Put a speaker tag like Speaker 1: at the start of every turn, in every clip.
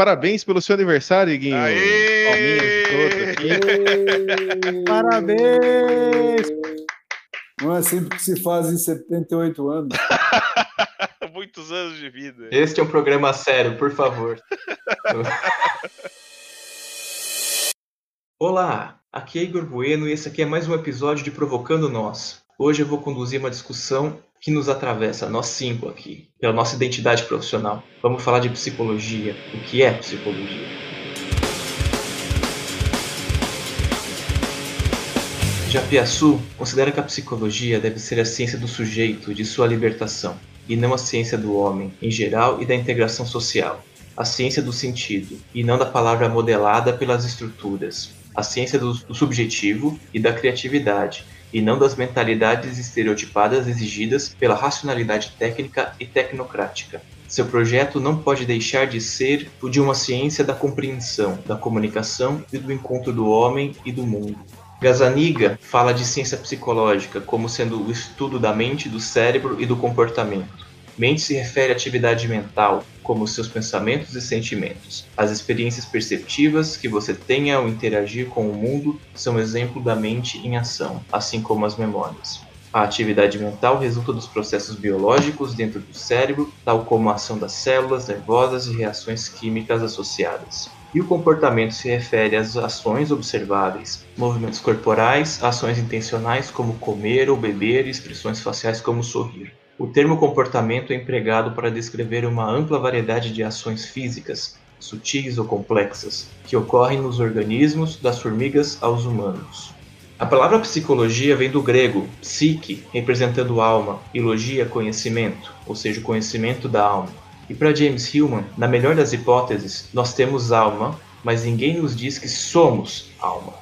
Speaker 1: parabéns pelo seu aniversário, Guinho.
Speaker 2: Aê!
Speaker 3: Aê! Parabéns! Não é sempre que se faz em 78 anos.
Speaker 2: Muitos anos de vida.
Speaker 4: Este é um programa sério, por favor. Olá, aqui é Igor Bueno e esse aqui é mais um episódio de Provocando Nós. Hoje eu vou conduzir uma discussão que nos atravessa, nós cinco aqui, pela nossa identidade profissional. Vamos falar de psicologia. O que é psicologia? Japiaçu considera que a psicologia deve ser a ciência do sujeito, de sua libertação, e não a ciência do homem, em geral, e da integração social. A ciência do sentido, e não da palavra modelada pelas estruturas. A ciência do subjetivo e da criatividade, e não das mentalidades estereotipadas exigidas pela racionalidade técnica e tecnocrática. Seu projeto não pode deixar de ser o de uma ciência da compreensão, da comunicação e do encontro do homem e do mundo. Gazaniga fala de ciência psicológica como sendo o estudo da mente, do cérebro e do comportamento. Mente se refere à atividade mental, como seus pensamentos e sentimentos. As experiências perceptivas que você tem ao interagir com o mundo são exemplo da mente em ação, assim como as memórias. A atividade mental resulta dos processos biológicos dentro do cérebro, tal como a ação das células nervosas e reações químicas associadas. E o comportamento se refere às ações observáveis, movimentos corporais, ações intencionais como comer ou beber e expressões faciais como sorrir. O termo comportamento é empregado para descrever uma ampla variedade de ações físicas, sutis ou complexas, que ocorrem nos organismos, das formigas aos humanos. A palavra psicologia vem do grego psique, representando alma, e logia, conhecimento, ou seja, o conhecimento da alma. E para James Hillman, na melhor das hipóteses, nós temos alma, mas ninguém nos diz que somos alma.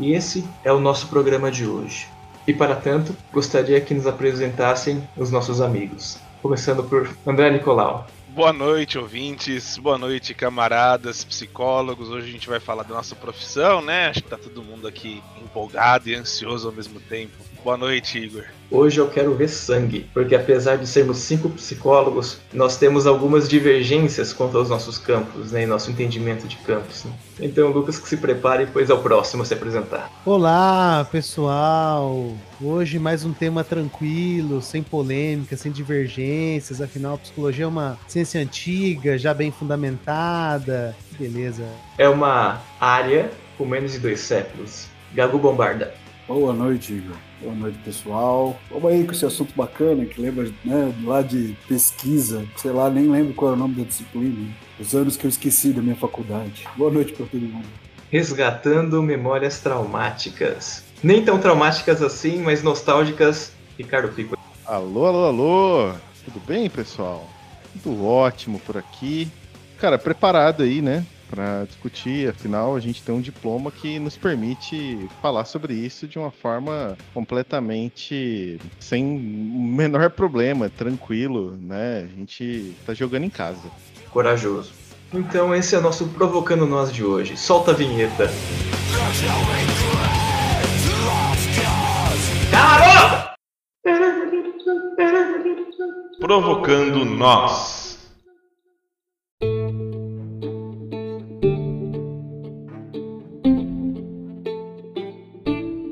Speaker 4: E esse é o nosso programa de hoje. E para tanto, gostaria que nos apresentassem os nossos amigos. Começando por André Nicolau.
Speaker 2: Boa noite, ouvintes. Boa noite, camaradas, psicólogos. Hoje a gente vai falar da nossa profissão, né? Acho que tá todo mundo aqui empolgado e ansioso ao mesmo tempo. Boa noite, Igor.
Speaker 4: Hoje eu quero ver sangue, porque apesar de sermos cinco psicólogos, nós temos algumas divergências quanto aos nossos campos, né, e nosso entendimento de campos. Né? Então, Lucas, que se prepare, pois é o próximo a se apresentar.
Speaker 3: Olá, pessoal! Hoje mais um tema tranquilo, sem polêmica, sem divergências. Afinal, a psicologia é uma ciência antiga, já bem fundamentada. Beleza.
Speaker 4: É uma área com menos de dois séculos. Gago Bombarda.
Speaker 5: Boa noite, Igor. Boa noite, pessoal. Vamos aí com esse assunto bacana que lembra né, lá de pesquisa. Sei lá, nem lembro qual é o nome da disciplina. Os anos que eu esqueci da minha faculdade. Boa noite para todo mundo.
Speaker 4: Resgatando memórias traumáticas. Nem tão traumáticas assim, mas nostálgicas. Ricardo Pico.
Speaker 1: Alô, alô, alô. Tudo bem, pessoal? Tudo ótimo por aqui. Cara, preparado aí, né? Para discutir. Afinal, a gente tem um diploma que nos permite falar sobre isso de uma forma completamente sem o menor problema, tranquilo, né? A gente tá jogando em casa.
Speaker 4: Corajoso. Então esse é o nosso Provocando Nós de hoje. Solta a vinheta. Cala
Speaker 2: Provocando Nós.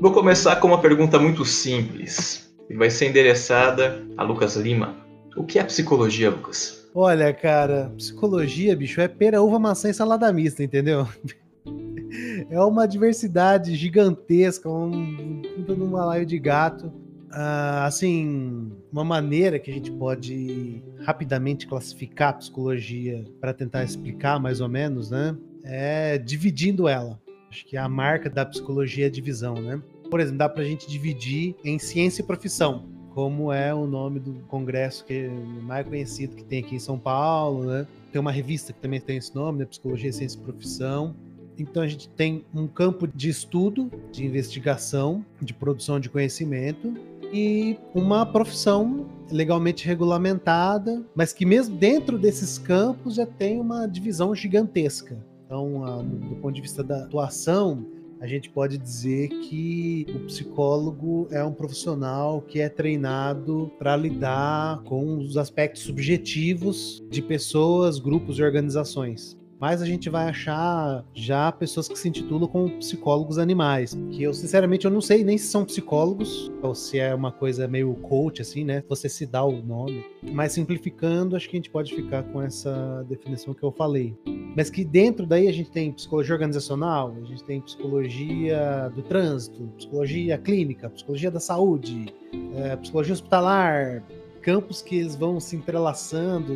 Speaker 4: Vou começar com uma pergunta muito simples e vai ser endereçada a Lucas Lima. O que é psicologia, Lucas?
Speaker 3: Olha, cara, psicologia, bicho, é pera, uva, maçã e salada mista, entendeu? É uma diversidade gigantesca, um puta num balaio de gato. Ah, assim, uma maneira que a gente pode rapidamente classificar a psicologia para tentar explicar mais ou menos, né? É dividindo ela. Acho que a marca da psicologia é divisão, né? Por exemplo, dá para a gente dividir em ciência e profissão, como é o nome do congresso que é mais conhecido que tem aqui em São Paulo, né? Tem uma revista que também tem esse nome, né? Psicologia, Ciência e Profissão. Então a gente tem um campo de estudo, de investigação, de produção de conhecimento e uma profissão legalmente regulamentada, mas que mesmo dentro desses campos já tem uma divisão gigantesca. Então, do ponto de vista da atuação, a gente pode dizer que o psicólogo é um profissional que é treinado para lidar com os aspectos subjetivos de pessoas, grupos e organizações. Mais a gente vai achar já pessoas que se intitulam como psicólogos animais. Que eu, sinceramente, eu não sei nem se são psicólogos ou se é uma coisa meio coach, assim, né? Você se dá o nome. Mas simplificando, acho que a gente pode ficar com essa definição que eu falei. Mas que dentro daí a gente tem psicologia organizacional, a gente tem psicologia do trânsito, psicologia clínica, psicologia da saúde, é, psicologia hospitalar, campos que eles vão se entrelaçando,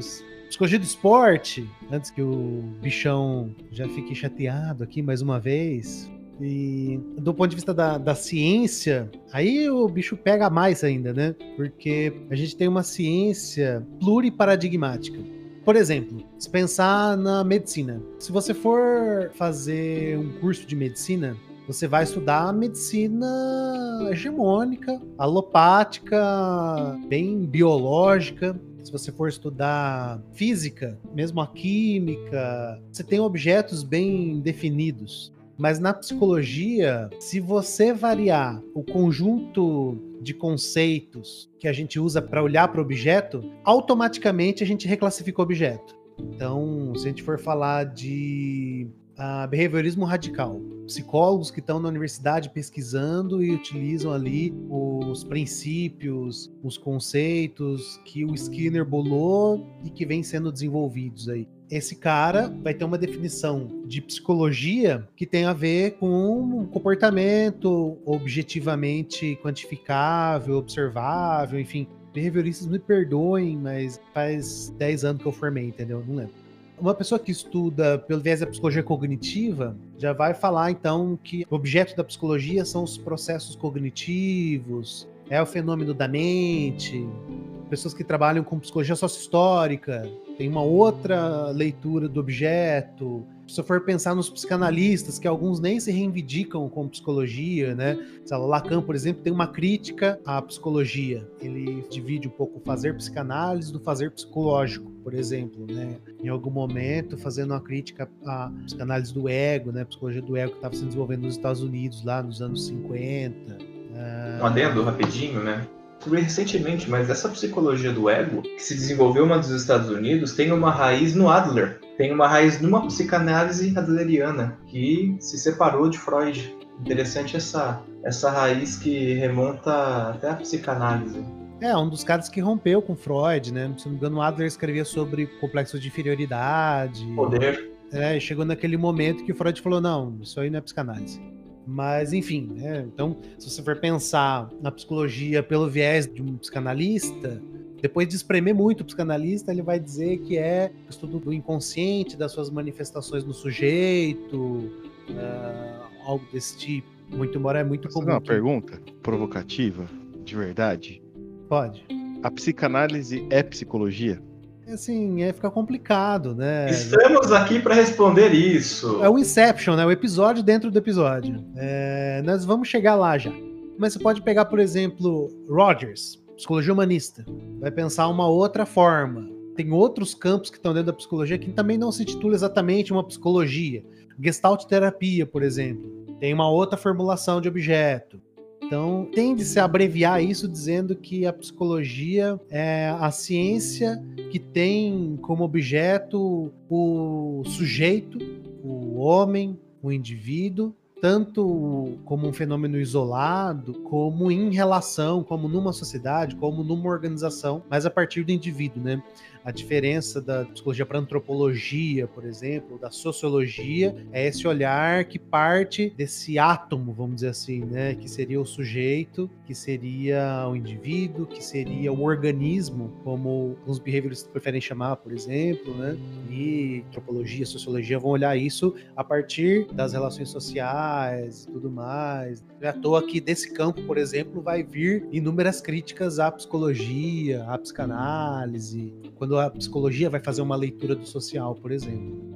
Speaker 3: Psicologia do esporte, antes que o bichão já fique chateado aqui mais uma vez. E do ponto de vista da, da ciência, aí o bicho pega mais ainda, né? Porque a gente tem uma ciência pluriparadigmática. Por exemplo, se pensar na medicina. Se você for fazer um curso de medicina, você vai estudar a medicina hegemônica, alopática, bem biológica, se você for estudar física, mesmo a química, você tem objetos bem definidos. Mas na psicologia, se você variar o conjunto de conceitos que a gente usa para olhar para o objeto, automaticamente a gente reclassifica o objeto. Então, se a gente for falar de uh, behaviorismo radical. Psicólogos que estão na universidade pesquisando e utilizam ali os princípios, os conceitos que o Skinner bolou e que vêm sendo desenvolvidos aí. Esse cara vai ter uma definição de psicologia que tem a ver com um comportamento objetivamente quantificável, observável, enfim. Behavioristas me perdoem, mas faz 10 anos que eu formei, entendeu? Não lembro uma pessoa que estuda pelo viés da psicologia cognitiva já vai falar então que o objeto da psicologia são os processos cognitivos, é o fenômeno da mente. Pessoas que trabalham com psicologia sócio-histórica tem uma outra leitura do objeto. Se eu for pensar nos psicanalistas, que alguns nem se reivindicam com psicologia, né? Lacan, por exemplo, tem uma crítica à psicologia. Ele divide um pouco o fazer psicanálise do fazer psicológico, por exemplo, né? Em algum momento, fazendo uma crítica à psicanálise do ego, né? Psicologia do ego que estava se desenvolvendo nos Estados Unidos lá nos anos 50.
Speaker 4: Um adendo rapidinho, né? Descobri recentemente, mas essa psicologia do ego, que se desenvolveu nos Estados Unidos, tem uma raiz no Adler. Tem uma raiz numa psicanálise adleriana, que se separou de Freud. Interessante essa, essa raiz que remonta até a psicanálise.
Speaker 3: É, um dos caras que rompeu com Freud, né? Se não me engano, Adler escrevia sobre complexo de inferioridade.
Speaker 4: Poder.
Speaker 3: É, chegou naquele momento que Freud falou: não, isso aí não é psicanálise. Mas, enfim, né? então, se você for pensar na psicologia pelo viés de um psicanalista, depois de espremer muito o psicanalista, ele vai dizer que é estudo do inconsciente, das suas manifestações no sujeito, uh, algo desse tipo. Muito embora é muito
Speaker 1: comum. Uma pergunta provocativa, de verdade?
Speaker 3: Pode.
Speaker 1: A psicanálise é psicologia?
Speaker 3: Assim, é ficar complicado, né?
Speaker 4: Estamos aqui para responder isso.
Speaker 3: É o Inception, né? O episódio dentro do episódio. É, nós vamos chegar lá já. Mas você pode pegar, por exemplo, Rogers, psicologia humanista. Vai pensar uma outra forma. Tem outros campos que estão dentro da psicologia que também não se titula exatamente uma psicologia. Gestalt terapia, por exemplo, tem uma outra formulação de objeto. Então, tende-se a abreviar isso dizendo que a psicologia é a ciência que tem como objeto o sujeito, o homem, o indivíduo, tanto como um fenômeno isolado, como em relação, como numa sociedade, como numa organização, mas a partir do indivíduo, né? A diferença da psicologia para antropologia, por exemplo, da sociologia, é esse olhar que parte desse átomo, vamos dizer assim, né? Que seria o sujeito, que seria o indivíduo, que seria o organismo, como os behavioristas preferem chamar, por exemplo, né? E antropologia, sociologia vão olhar isso a partir das relações sociais e tudo mais. Não é à toa que desse campo, por exemplo, vai vir inúmeras críticas à psicologia, à psicanálise, quando a psicologia vai fazer uma leitura do social, por exemplo.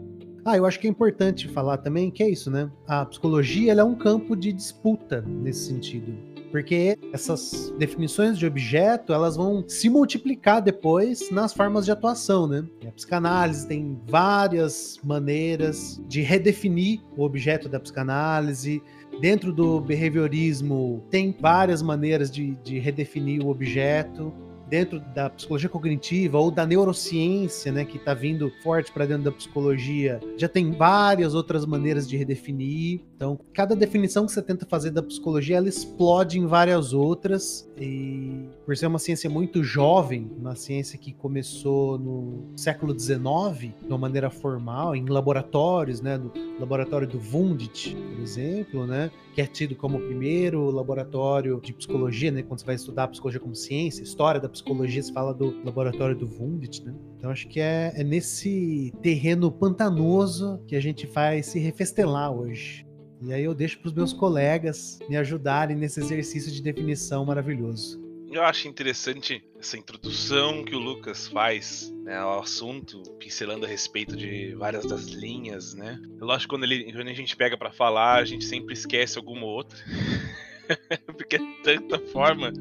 Speaker 3: Ah, eu acho que é importante falar também que é isso, né? A psicologia é um campo de disputa nesse sentido. Porque essas definições de objeto, elas vão se multiplicar depois nas formas de atuação, né? A psicanálise tem várias maneiras de redefinir o objeto da psicanálise, Dentro do behaviorismo, tem várias maneiras de, de redefinir o objeto. Dentro da psicologia cognitiva ou da neurociência, né, que está vindo forte para dentro da psicologia, já tem várias outras maneiras de redefinir. Então, cada definição que você tenta fazer da psicologia, ela explode em várias outras. E por ser uma ciência muito jovem, uma ciência que começou no século XIX, de uma maneira formal, em laboratórios, né, no laboratório do Wundt, por exemplo, né, que é tido como o primeiro laboratório de psicologia, né, quando você vai estudar psicologia como ciência, história da psicologia, se fala do laboratório do Wundt, né? Então acho que é, é nesse terreno pantanoso que a gente vai se refestelar hoje. E aí eu deixo para os meus colegas me ajudarem nesse exercício de definição maravilhoso.
Speaker 2: Eu acho interessante essa introdução que o Lucas faz né, ao assunto, pincelando a respeito de várias das linhas, né? Lógico que quando, ele, quando a gente pega para falar, a gente sempre esquece alguma outra. Porque é tanta forma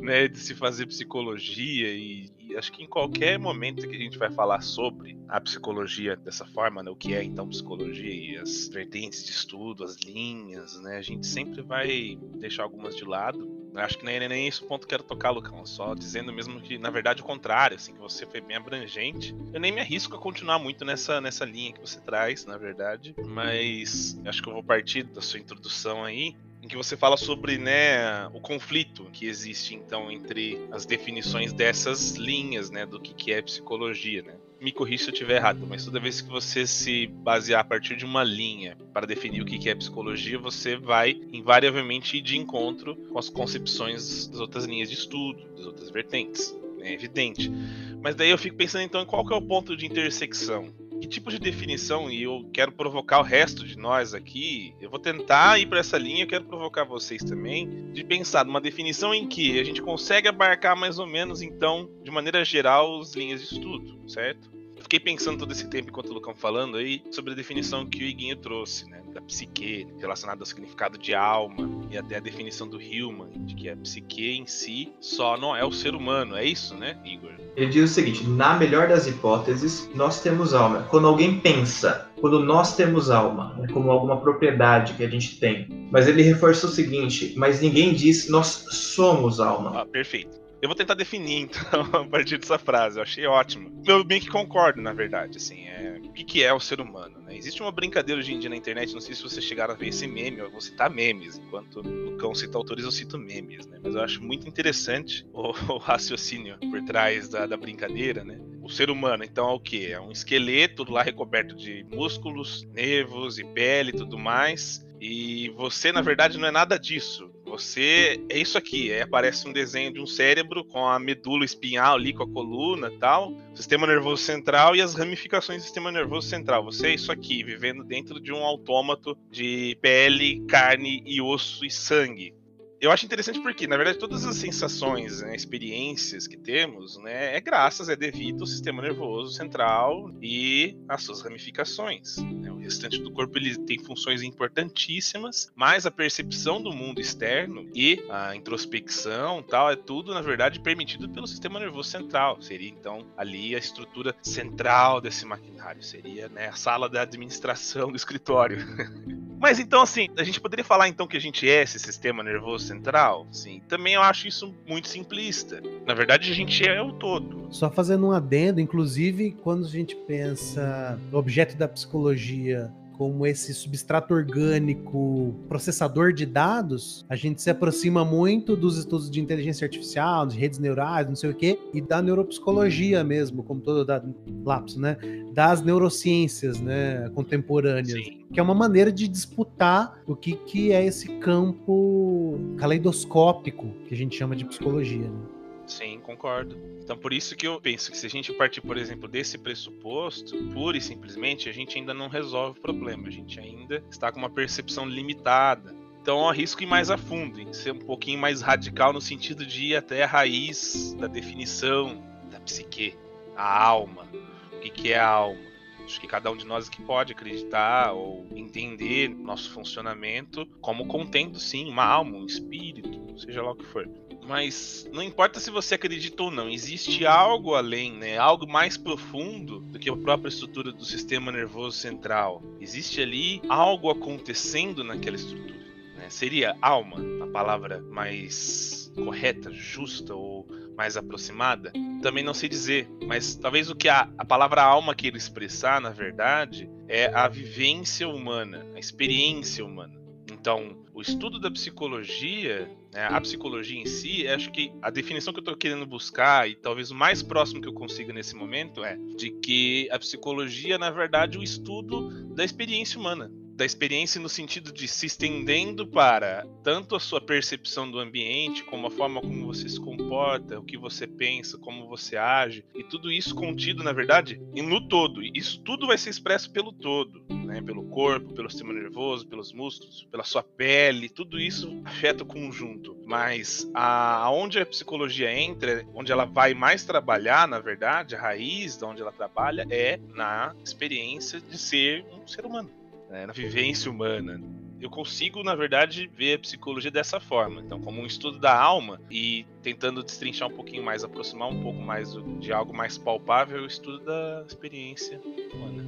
Speaker 2: né, de se fazer psicologia e, e, acho que em qualquer momento que a gente vai falar sobre a psicologia dessa forma, né, o que é então psicologia e as vertentes de estudo, as linhas, né, a gente sempre vai deixar algumas de lado. Acho que nem é nem esse ponto que eu quero tocar, Lucão. Só dizendo mesmo que, na verdade, o contrário, assim, que você foi bem abrangente. Eu nem me arrisco a continuar muito nessa, nessa linha que você traz, na verdade. Mas acho que eu vou partir da sua introdução aí em que você fala sobre né, o conflito que existe então entre as definições dessas linhas, né, do que, que é psicologia, né? Me corrija se eu estiver errado, mas toda vez que você se basear a partir de uma linha para definir o que, que é psicologia, você vai invariavelmente ir de encontro com as concepções das outras linhas de estudo, das outras vertentes. É evidente. Mas daí eu fico pensando então em qual que é o ponto de intersecção que tipo de definição, e eu quero provocar o resto de nós aqui, eu vou tentar ir para essa linha, eu quero provocar vocês também, de pensar numa definição em que a gente consegue abarcar mais ou menos, então, de maneira geral, as linhas de estudo, certo? Fiquei pensando todo esse tempo enquanto o Lucão falando aí sobre a definição que o Iguinho trouxe, né, da psique, relacionada ao significado de alma e até a definição do Hillman, de que a psique em si só não é o ser humano, é isso, né, Igor?
Speaker 4: Ele diz o seguinte: na melhor das hipóteses, nós temos alma. Quando alguém pensa, quando nós temos alma, né, como alguma propriedade que a gente tem. Mas ele reforça o seguinte: mas ninguém diz nós somos alma.
Speaker 2: Ah, perfeito. Eu vou tentar definir, então, a partir dessa frase. Eu achei ótimo. Eu bem que concordo, na verdade, assim. É, o que, que é o ser humano, né? Existe uma brincadeira hoje em dia na internet, não sei se vocês chegaram a ver esse meme, eu vou citar memes. Enquanto o cão cita autores, eu cito memes, né? Mas eu acho muito interessante o, o raciocínio por trás da, da brincadeira, né? O ser humano, então, é o que? É um esqueleto lá recoberto de músculos, nervos e pele e tudo mais. E você, na verdade, não é nada disso. Você é isso aqui, é, aparece um desenho de um cérebro com a medula espinhal ali, com a coluna tal, sistema nervoso central e as ramificações do sistema nervoso central. Você é isso aqui, vivendo dentro de um autômato de pele, carne e osso e sangue eu acho interessante porque, na verdade, todas as sensações, né, experiências que temos, né, é graças, é devido ao sistema nervoso central e às suas ramificações. Né? O restante do corpo ele tem funções importantíssimas, mas a percepção do mundo externo e a introspecção, tal, é tudo, na verdade, permitido pelo sistema nervoso central. Seria então ali a estrutura central desse maquinário, seria né, a sala da administração do escritório. mas então, assim, a gente poderia falar então que a gente é esse sistema nervoso central, sim. Também eu acho isso muito simplista. Na verdade, a gente é o todo.
Speaker 3: Só fazendo um adendo, inclusive, quando a gente pensa no objeto da psicologia como esse substrato orgânico processador de dados, a gente se aproxima muito dos estudos de inteligência artificial, de redes neurais, não sei o quê, e da neuropsicologia mesmo, como todo da lapso, né? Das neurociências, né, contemporâneas, Sim. que é uma maneira de disputar o que, que é esse campo caleidoscópico que a gente chama de psicologia. Né?
Speaker 2: Sim, concordo. Então, por isso que eu penso que se a gente partir, por exemplo, desse pressuposto, pura e simplesmente, a gente ainda não resolve o problema. A gente ainda está com uma percepção limitada. Então, eu arrisco ir mais a fundo, em ser um pouquinho mais radical no sentido de ir até a raiz da definição da psique, a alma. O que, que é a alma? Acho que cada um de nós aqui pode acreditar ou entender nosso funcionamento como contendo sim uma alma, um espírito, seja lá o que for. Mas não importa se você acredita ou não, existe algo além, né? Algo mais profundo do que a própria estrutura do sistema nervoso central. Existe ali algo acontecendo naquela estrutura. Né? Seria alma a palavra mais correta, justa ou mais aproximada? Também não sei dizer, mas talvez o que a, a palavra alma queira expressar, na verdade, é a vivência humana, a experiência humana. Então, o estudo da psicologia, né, a psicologia em si, acho que a definição que eu estou querendo buscar, e talvez o mais próximo que eu consiga nesse momento, é de que a psicologia, na verdade, é o estudo da experiência humana da experiência no sentido de se estendendo para tanto a sua percepção do ambiente, como a forma como você se comporta, o que você pensa, como você age, e tudo isso contido, na verdade, no todo. Isso tudo vai ser expresso pelo todo, né? Pelo corpo, pelo sistema nervoso, pelos músculos, pela sua pele, tudo isso afeta o conjunto. Mas a, aonde a psicologia entra, onde ela vai mais trabalhar, na verdade, a raiz de onde ela trabalha é na experiência de ser um ser humano né, na vivência humana. Eu consigo, na verdade, ver a psicologia dessa forma. Então, como um estudo da alma e tentando destrinchar um pouquinho mais, aproximar um pouco mais de algo mais palpável, o estudo da experiência humana.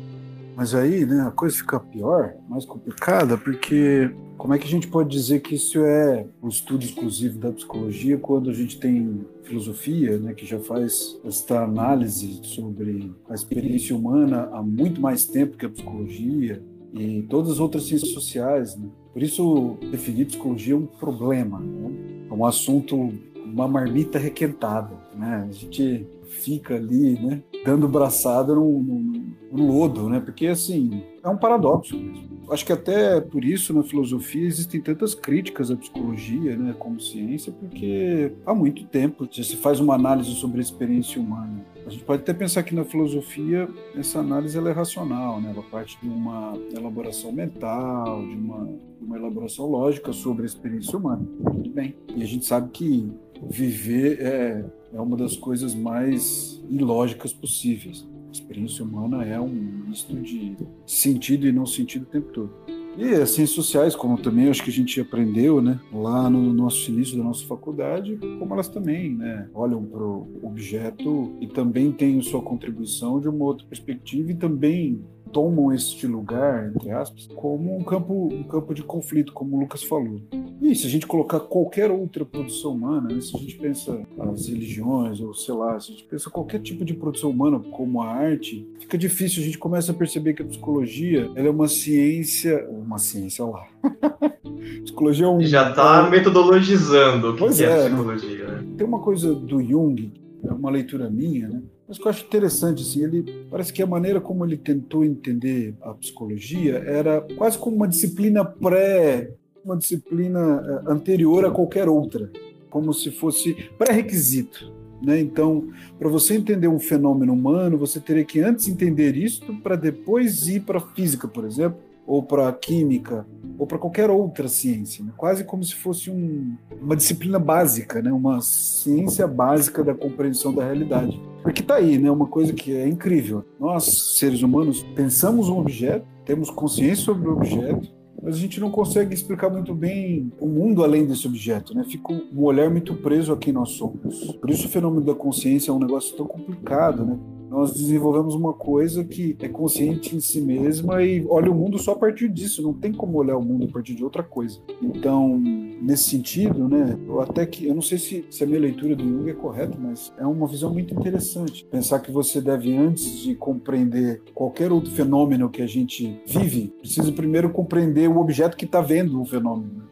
Speaker 5: Mas aí, né, a coisa fica pior, mais complicada, porque como é que a gente pode dizer que isso é o estudo exclusivo da psicologia quando a gente tem filosofia, né, que já faz esta análise sobre a experiência humana há muito mais tempo que a psicologia, e todas as outras ciências sociais. Né? Por isso, definir psicologia é um problema, né? um assunto, uma marmita requentada. Né? A gente fica ali, né, dando braçada no, no, no lodo, né? porque assim é um paradoxo mesmo. Acho que até por isso na filosofia existem tantas críticas à psicologia, né, como ciência, porque há muito tempo já se faz uma análise sobre a experiência humana. A gente pode até pensar que na filosofia essa análise ela é racional, né? ela parte de uma elaboração mental, de uma, uma elaboração lógica sobre a experiência humana. Tudo bem. E a gente sabe que viver é, é uma das coisas mais ilógicas possíveis. A experiência humana é um misto de sentido e não sentido o tempo todo. E as ciências sociais, como também acho que a gente aprendeu, né, lá no nosso início da nossa faculdade, como elas também, né, olham para o objeto e também têm sua contribuição de uma outra perspectiva e também tomam este lugar, entre aspas, como um campo, um campo de conflito, como o Lucas falou. E se a gente colocar qualquer outra produção humana, né, se a gente pensa as religiões, ou sei lá, se a gente pensa qualquer tipo de produção humana como a arte, fica difícil, a gente começa a perceber que a psicologia ela é uma ciência, uma ciência, olha lá.
Speaker 4: psicologia é um... Já está metodologizando o que, que é, é,
Speaker 5: psicologia. Né? Tem uma coisa do Jung, é uma leitura minha, né? Mas que eu acho interessante, assim, ele parece que a maneira como ele tentou entender a psicologia era quase como uma disciplina pré, uma disciplina eh, anterior a qualquer outra, como se fosse pré-requisito. Né? Então, para você entender um fenômeno humano, você teria que antes entender isto para depois ir para a física, por exemplo, ou para química, ou para qualquer outra ciência, né? quase como se fosse um, uma disciplina básica, né? uma ciência básica da compreensão da realidade. Porque está aí, né? uma coisa que é incrível. Nós, seres humanos, pensamos um objeto, temos consciência sobre o objeto, mas a gente não consegue explicar muito bem o mundo além desse objeto, né? Fica um olhar muito preso a quem nós somos. Por isso o fenômeno da consciência é um negócio tão complicado, né? Nós desenvolvemos uma coisa que é consciente em si mesma e olha o mundo só a partir disso, não tem como olhar o mundo a partir de outra coisa. Então, nesse sentido, né, eu até que, eu não sei se, se a minha leitura do Jung é correta, mas é uma visão muito interessante. Pensar que você deve, antes de compreender qualquer outro fenômeno que a gente vive, precisa primeiro compreender o objeto que está vendo o fenômeno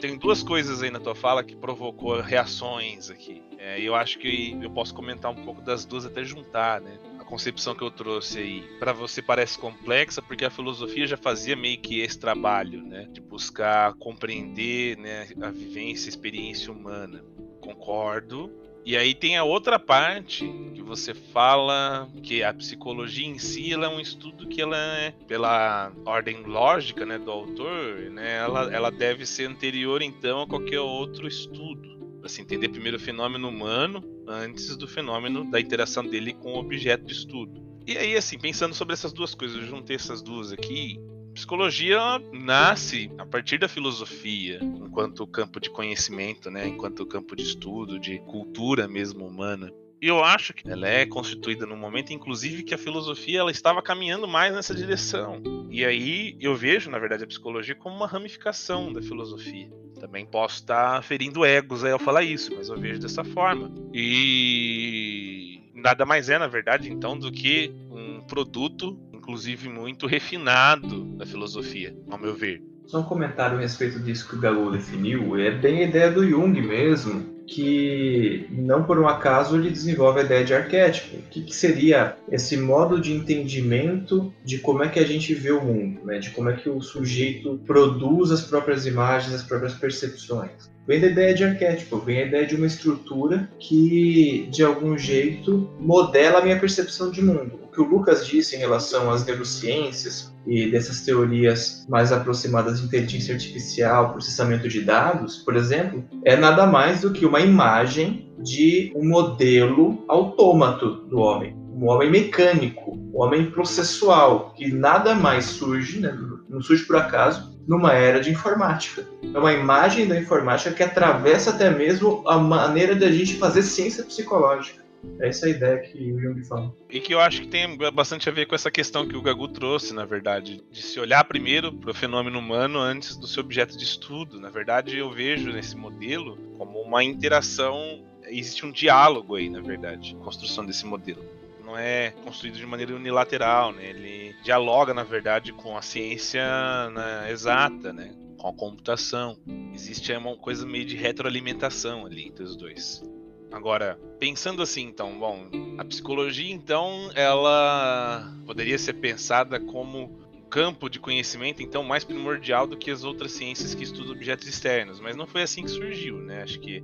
Speaker 2: tem duas coisas aí na tua fala que provocou reações aqui. É, eu acho que eu posso comentar um pouco das duas até juntar, né? A concepção que eu trouxe aí, para você parece complexa, porque a filosofia já fazia meio que esse trabalho, né? De buscar compreender né, a vivência, a experiência humana. Concordo, e aí tem a outra parte que você fala que a psicologia em si é um estudo que ela é, pela ordem lógica né, do autor, né, ela, ela deve ser anterior então a qualquer outro estudo. Se entender primeiro o fenômeno humano antes do fenômeno da interação dele com o objeto de estudo. E aí, assim, pensando sobre essas duas coisas, eu juntei essas duas aqui psicologia nasce a partir da filosofia, enquanto campo de conhecimento, né, enquanto campo de estudo, de cultura mesmo humana. E eu acho que ela é constituída no momento, inclusive, que a filosofia ela estava caminhando mais nessa direção. E aí eu vejo, na verdade, a psicologia como uma ramificação da filosofia. Também posso estar ferindo egos aí ao falar isso, mas eu vejo dessa forma. E nada mais é, na verdade, então, do que um produto, inclusive muito refinado da filosofia, ao meu ver.
Speaker 4: Só um comentário a respeito disso que o Galo definiu, é bem a ideia do Jung mesmo, que não por um acaso ele desenvolve a ideia de arquétipo. O que, que, seria esse modo de entendimento de como é que a gente vê o mundo, né? de como é que o sujeito produz as próprias imagens, as próprias percepções. Vem da ideia de arquétipo, vem a ideia de uma estrutura que, de algum jeito, modela a minha percepção de mundo. O que o Lucas disse em relação às neurociências e dessas teorias mais aproximadas de inteligência artificial, processamento de dados, por exemplo, é nada mais do que uma imagem de um modelo autômato do homem, um homem mecânico, um homem processual, que nada mais surge, né, não surge por acaso, numa era de informática. É uma imagem da informática que atravessa até mesmo a maneira de a gente fazer ciência psicológica. É essa a ideia que o Jung fala.
Speaker 2: E que eu acho que tem bastante a ver com essa questão que o Gagu trouxe, na verdade, de se olhar primeiro para o fenômeno humano antes do seu objeto de estudo. Na verdade, eu vejo nesse modelo como uma interação, existe um diálogo aí, na verdade, construção desse modelo não é construído de maneira unilateral, né? Ele dialoga, na verdade, com a ciência né, exata, né? Com a computação. Existe uma coisa meio de retroalimentação ali entre os dois. Agora, pensando assim, então, bom, a psicologia, então, ela poderia ser pensada como um campo de conhecimento, então, mais primordial do que as outras ciências que estudam objetos externos, mas não foi assim que surgiu, né? Acho que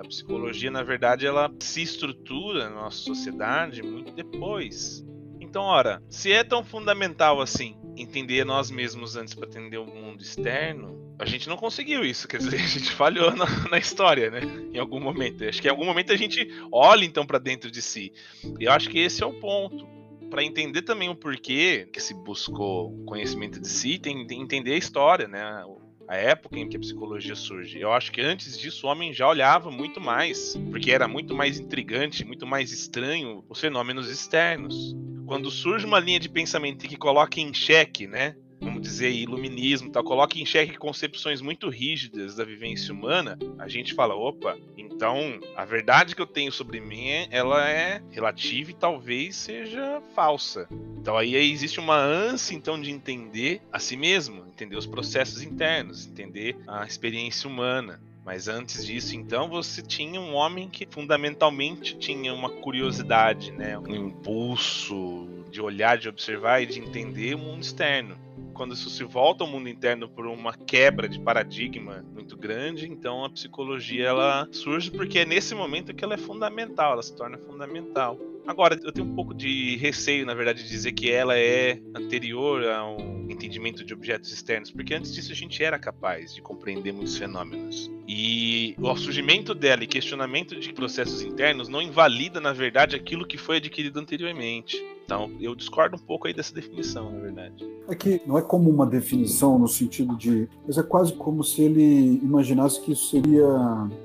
Speaker 2: a psicologia, na verdade, ela se estrutura na nossa sociedade muito depois. Então, ora, se é tão fundamental assim entender nós mesmos antes para entender o mundo externo, a gente não conseguiu isso. Quer dizer, a gente falhou na, na história, né? Em algum momento. Acho que em algum momento a gente olha então para dentro de si. E eu acho que esse é o ponto para entender também o porquê que se buscou conhecimento de si, tem que entender a história, né? A época em que a psicologia surge. Eu acho que antes disso o homem já olhava muito mais, porque era muito mais intrigante, muito mais estranho os fenômenos externos. Quando surge uma linha de pensamento que coloca em xeque, né, vamos dizer, iluminismo tal, coloca em xeque concepções muito rígidas da vivência humana, a gente fala, opa, então a verdade que eu tenho sobre mim, ela é relativa e talvez seja falsa. Então aí existe uma ânsia então de entender a si mesmo, entender os processos internos, entender a experiência humana. Mas antes disso, então, você tinha um homem que fundamentalmente tinha uma curiosidade, né? um impulso de olhar, de observar e de entender o mundo externo quando isso se volta ao mundo interno por uma quebra de paradigma muito grande, então a psicologia ela surge porque é nesse momento que ela é fundamental, ela se torna fundamental. Agora, eu tenho um pouco de receio, na verdade, de dizer que ela é anterior ao entendimento de objetos externos, porque antes disso a gente era capaz de compreender muitos fenômenos. E o surgimento dela e questionamento de processos internos não invalida, na verdade, aquilo que foi adquirido anteriormente. Então, eu discordo um pouco aí dessa definição, na verdade.
Speaker 5: É que não é como uma definição no sentido de. Mas é quase como se ele imaginasse que isso seria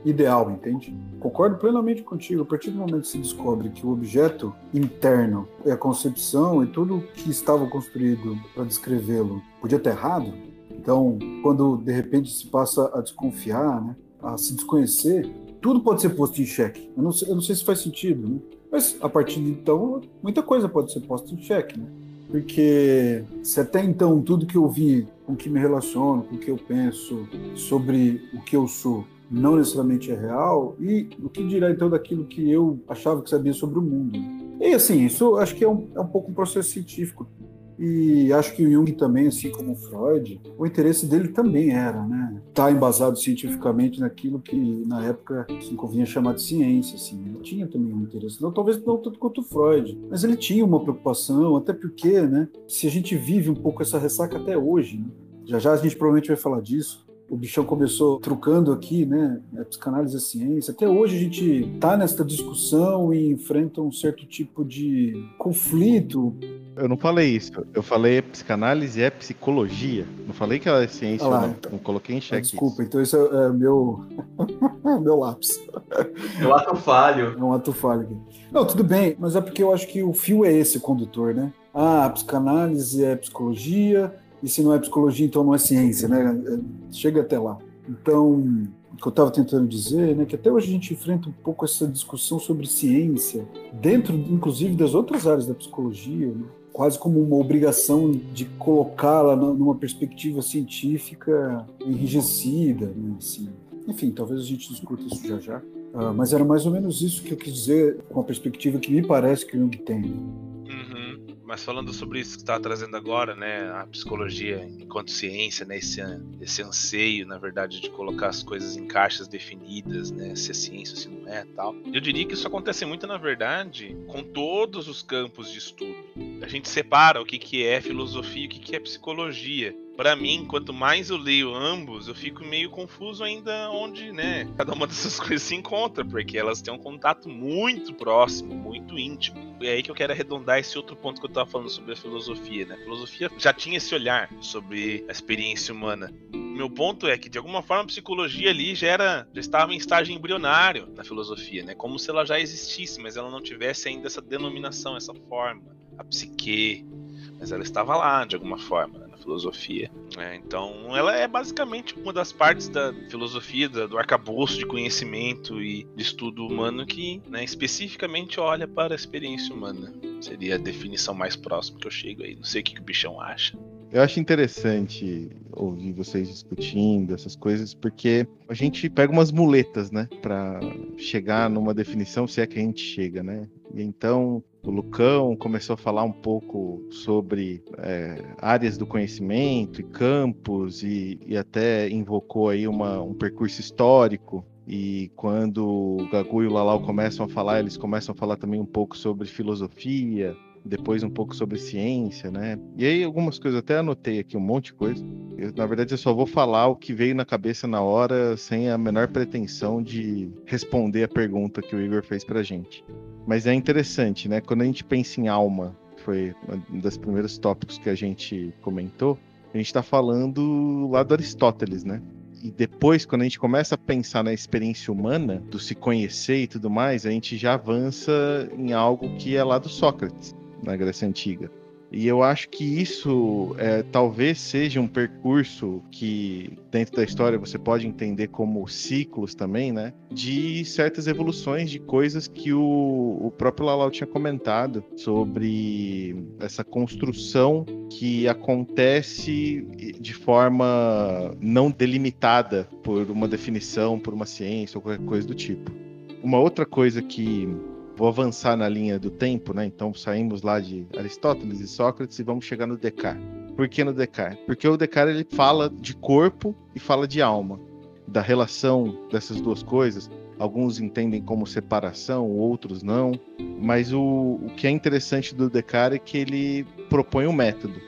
Speaker 5: ideal, entende? Concordo plenamente contigo. A partir do momento que se descobre que o objeto interno é a concepção e tudo que estava construído para descrevê-lo podia estar errado, então, quando de repente se passa a desconfiar, né, a se desconhecer, tudo pode ser posto em xeque. Eu não sei, eu não sei se faz sentido, né? Mas a partir de então, muita coisa pode ser posta em xeque, né? Porque se até então tudo que eu vi, com que me relaciono, com que eu penso sobre o que eu sou, não necessariamente é real, e o que dirá então daquilo que eu achava que sabia sobre o mundo? E assim, isso acho que é um, é um pouco um processo científico. E acho que o Jung também, assim como Freud, o interesse dele também era, né? Tá embasado cientificamente naquilo que na época se convinha chamar de ciência, assim. Ele tinha também um interesse, não talvez não tanto quanto Freud, mas ele tinha uma preocupação, até porque, né? Se a gente vive um pouco essa ressaca até hoje, né? já já a gente provavelmente vai falar disso. O bichão começou trucando aqui, né? A psicanálise e a ciência. Até hoje a gente está nesta discussão e enfrenta um certo tipo de conflito
Speaker 1: Eu não falei isso. Eu falei psicanálise é psicologia. Não falei que ela é ciência
Speaker 5: Ah lá,
Speaker 1: ou não.
Speaker 5: então.
Speaker 1: Não coloquei em
Speaker 5: Ah,
Speaker 1: xeque
Speaker 5: desculpa,
Speaker 1: isso.
Speaker 5: então isso é, é meu, meu lápis.
Speaker 4: Eu ato falho.
Speaker 5: É um ato falho aqui. Não, tudo bem, mas é porque eu acho que o fio é esse, o condutor, né? Ah, a psicanálise é psicologia, e se não é psicologia, então não é ciência, né? É, Chega até lá. Então, o que eu estava tentando dizer, né, que até hoje a gente enfrenta um pouco essa discussão sobre ciência, dentro, inclusive, das outras áreas da psicologia, né? quase como uma obrigação de colocá-la numa perspectiva científica enrijecida, né, assim. Enfim, talvez a gente discuta isso já já. Ah, mas era mais ou menos isso que eu quis dizer com a perspectiva que me parece que o Jung tem.
Speaker 2: Mas falando sobre isso que está trazendo agora, né, a psicologia enquanto ciência, né, esse, esse anseio, na verdade, de colocar as coisas em caixas definidas, né, se é ciência, se não é, tal. Eu diria que isso acontece muito, na verdade, com todos os campos de estudo. A gente separa o que, que é filosofia e o que, que é psicologia. Para mim, quanto mais eu leio ambos, eu fico meio confuso ainda onde, né, cada uma dessas coisas se encontra, porque elas têm um contato muito próximo, muito íntimo. E é aí que eu quero arredondar esse outro ponto que eu tava falando sobre a filosofia, né? A filosofia já tinha esse olhar sobre a experiência humana. Meu ponto é que, de alguma forma, a psicologia ali já era, já estava em estágio embrionário na filosofia, né? Como se ela já existisse, mas ela não tivesse ainda essa denominação, essa forma, a psique, mas ela estava lá de alguma forma né, filosofia. né? então, ela é basicamente uma das partes da filosofia, do arcabouço de conhecimento e de estudo humano que né, especificamente olha para a experiência humana. Seria a definição mais próxima que eu chego aí. Não sei o que, que o bichão acha.
Speaker 1: Eu acho interessante ouvir vocês discutindo essas coisas, porque a gente pega umas muletas, né, Pra chegar numa definição, se é que a gente chega, né? E então o Lucão começou a falar um pouco sobre é, áreas do conhecimento e campos, e, e até invocou aí uma, um percurso histórico. E quando o Gagu e o Lalau começam a falar, eles começam a falar também um pouco sobre filosofia, depois um pouco sobre ciência, né? E aí algumas coisas, até anotei aqui um monte de coisa. Eu, na verdade, eu só vou falar o que veio na cabeça na hora, sem a menor pretensão de responder a pergunta que o Igor fez pra gente. Mas é interessante, né? Quando a gente pensa em alma, foi um dos primeiros tópicos que a gente comentou, a gente está falando lá do Aristóteles, né? E depois, quando a gente começa a pensar na experiência humana, do se conhecer e tudo mais, a gente já avança em algo que é lá do Sócrates, na Grécia Antiga. E eu acho que isso é, talvez seja um percurso que, dentro da história, você pode entender como ciclos também, né? De certas evoluções de coisas que o, o próprio Lalau tinha comentado sobre essa construção que acontece de forma não delimitada por uma definição, por uma ciência ou qualquer coisa do tipo. Uma outra coisa que vou avançar na linha do tempo, né? Então saímos lá de Aristóteles e Sócrates e vamos chegar no Descartes. Por que no Descartes? Porque o Descartes ele fala de corpo e fala de alma, da relação dessas duas coisas. Alguns entendem como separação, outros não. Mas o, o que é interessante do Descartes é que ele propõe um método.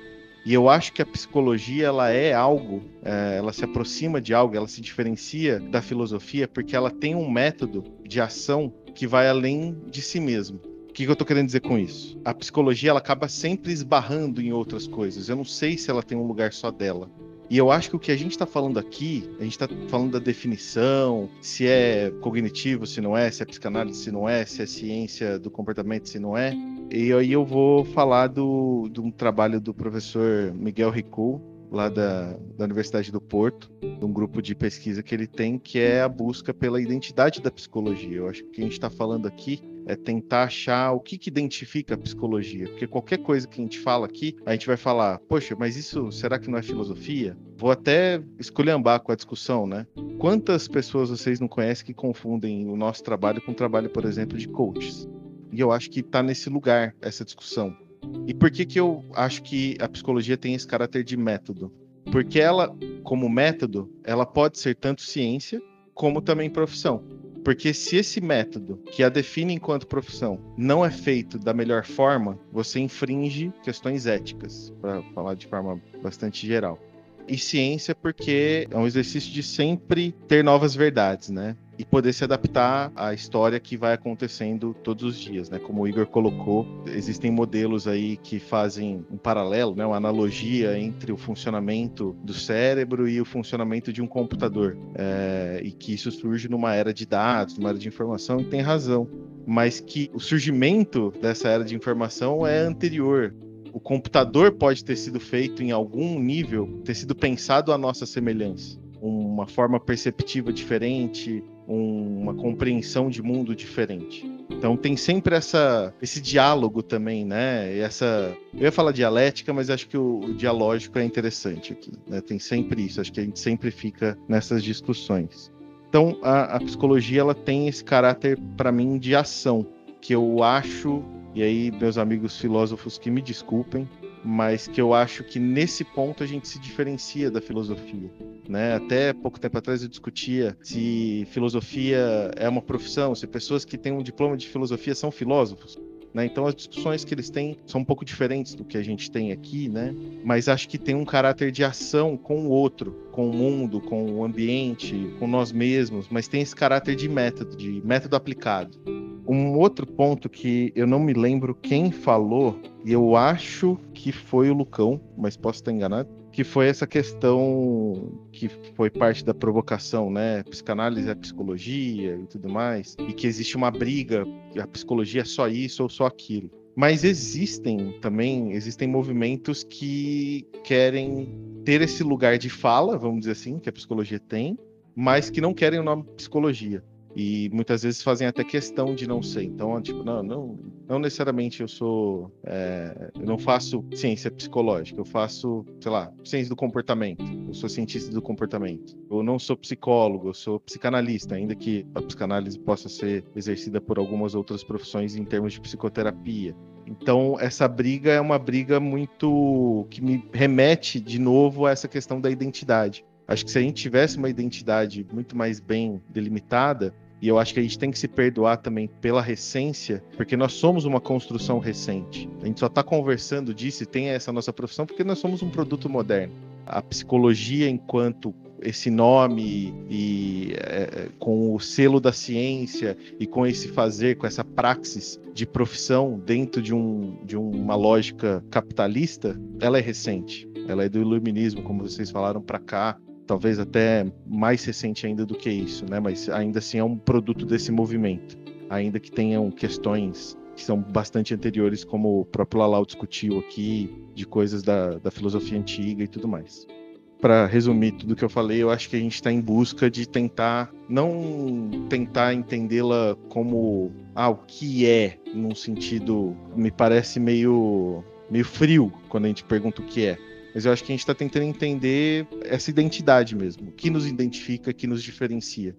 Speaker 1: E eu acho que a psicologia ela é algo, é, ela se aproxima de algo, ela se diferencia da filosofia porque ela tem um método de ação que vai além de si mesmo. O que, que eu estou querendo dizer com isso? A psicologia ela acaba sempre esbarrando em outras coisas. Eu não sei se ela tem um lugar só dela. E eu acho que o que a gente está falando aqui, a gente está falando da definição, se é cognitivo, se não é, se é psicanálise, se não é, se é ciência do comportamento, se não é. E aí eu vou falar do, de um trabalho do professor Miguel Ricou, lá da, da Universidade do Porto, de um grupo de pesquisa que ele tem, que é a busca pela identidade da psicologia. Eu acho que o que a gente está falando aqui é tentar achar o que, que identifica a psicologia. Porque qualquer coisa que a gente fala aqui, a gente vai falar, poxa, mas isso será que não é filosofia? Vou até esculhambar com a discussão, né? Quantas pessoas vocês não conhecem que confundem o nosso trabalho com o trabalho, por exemplo, de coaches? E eu acho que está nesse lugar essa discussão. E por que, que eu acho que a psicologia tem esse caráter de método? Porque ela, como método, ela pode ser tanto ciência como também profissão. Porque se esse método que a define enquanto profissão não é feito da melhor forma, você infringe questões éticas, para falar de forma bastante geral. E ciência porque é um exercício de sempre ter novas verdades, né? E poder se adaptar à história que vai acontecendo todos os dias, né? Como o Igor colocou, existem modelos aí que fazem um paralelo, né? Uma analogia entre o funcionamento do cérebro e o funcionamento de um computador. É, e que isso surge numa era de dados, numa era de informação, e tem razão. Mas que o surgimento dessa era de informação é anterior o computador pode ter sido feito em algum nível, ter sido pensado à nossa semelhança. Uma forma perceptiva diferente, um, uma compreensão de mundo diferente. Então tem sempre essa, esse diálogo também, né? Essa, eu ia falar dialética, mas acho que o, o dialógico é interessante aqui. Né? Tem sempre isso. Acho que a gente sempre fica nessas discussões. Então a, a psicologia ela tem esse caráter para mim de ação que eu acho e aí, meus amigos filósofos que me desculpem, mas que eu acho que nesse ponto a gente se diferencia da filosofia. Né? Até pouco tempo atrás eu discutia se filosofia é uma profissão, se pessoas que têm um diploma de filosofia são filósofos. Né? Então as discussões que eles têm são um pouco diferentes do que a gente tem aqui, né? mas acho que tem um caráter de ação com o outro, com o mundo, com o ambiente, com nós mesmos, mas tem esse caráter de método, de método aplicado. Um outro ponto que eu não me lembro quem falou, e eu acho que foi o Lucão, mas posso estar enganado, que foi essa questão que foi parte da provocação, né? Psicanálise é psicologia e tudo mais, e que existe uma briga, a psicologia é só isso ou só aquilo. Mas existem também, existem movimentos que querem ter esse lugar de fala, vamos dizer assim, que a psicologia tem, mas que não querem o nome psicologia e muitas vezes fazem até questão de não ser. Então, tipo, não, não, não necessariamente eu sou, é, eu não faço ciência psicológica, eu faço, sei lá, ciência do comportamento. Eu sou cientista do comportamento. Eu não sou psicólogo, eu sou psicanalista, ainda que a psicanálise possa ser exercida por algumas outras profissões em termos de psicoterapia. Então, essa briga é uma briga muito que me remete de novo a essa questão da identidade. Acho que se a gente tivesse uma identidade muito mais bem delimitada, e eu acho que a gente tem que se perdoar também pela recência, porque nós somos uma construção recente. A gente só está conversando disso e tem essa nossa profissão porque nós somos um produto moderno. A psicologia, enquanto esse nome e é, com o selo da ciência e com esse fazer, com essa praxis de profissão dentro de, um, de uma lógica capitalista, ela é recente. Ela é do iluminismo, como vocês falaram, para cá talvez até mais recente ainda do que isso, né? Mas ainda assim é um produto desse movimento, ainda que tenham questões que são bastante anteriores, como o próprio Lalau discutiu aqui, de coisas da, da filosofia antiga e tudo mais. Para resumir tudo que eu falei, eu acho que a gente está em busca de tentar, não tentar entendê-la como ah, o que é, num sentido, me parece meio, meio frio quando a gente pergunta o que é mas eu acho que a gente está tentando entender essa identidade mesmo, o que nos identifica, o que nos diferencia.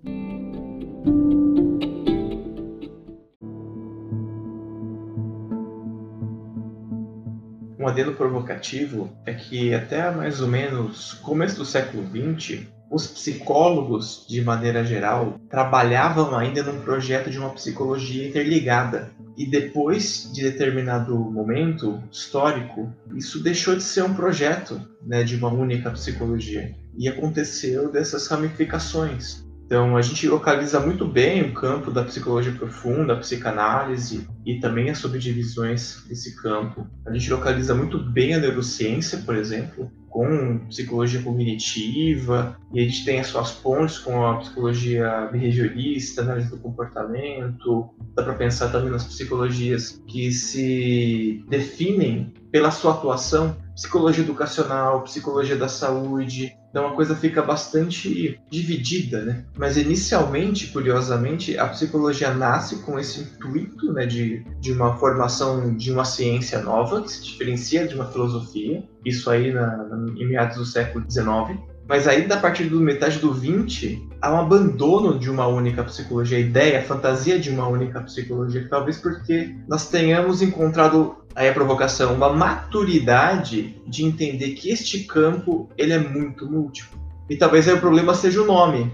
Speaker 4: Um adendo provocativo é que até mais ou menos começo do século XX, os psicólogos, de maneira geral, trabalhavam ainda num projeto de uma psicologia interligada. E depois de determinado momento histórico, isso deixou de ser um projeto né, de uma única psicologia. E aconteceu dessas ramificações. Então, a gente localiza muito bem o campo da psicologia profunda, a psicanálise e também as subdivisões desse campo. A gente localiza muito bem a neurociência, por exemplo, com psicologia cognitiva, e a gente tem as suas pontes com a psicologia behaviorista, análise do comportamento. Dá para pensar também nas psicologias que se definem pela sua atuação psicologia educacional, psicologia da saúde. Então a coisa fica bastante dividida, né? Mas inicialmente, curiosamente, a psicologia nasce com esse intuito, né, de, de uma formação de uma ciência nova que se diferencia de uma filosofia. Isso aí na, na, em meados do século XIX. Mas aí, a partir do metade do 20, há um abandono de uma única psicologia, a ideia, a fantasia de uma única psicologia, talvez porque nós tenhamos encontrado aí a provocação, uma maturidade de entender que este campo ele é muito múltiplo. E talvez aí o problema seja o nome.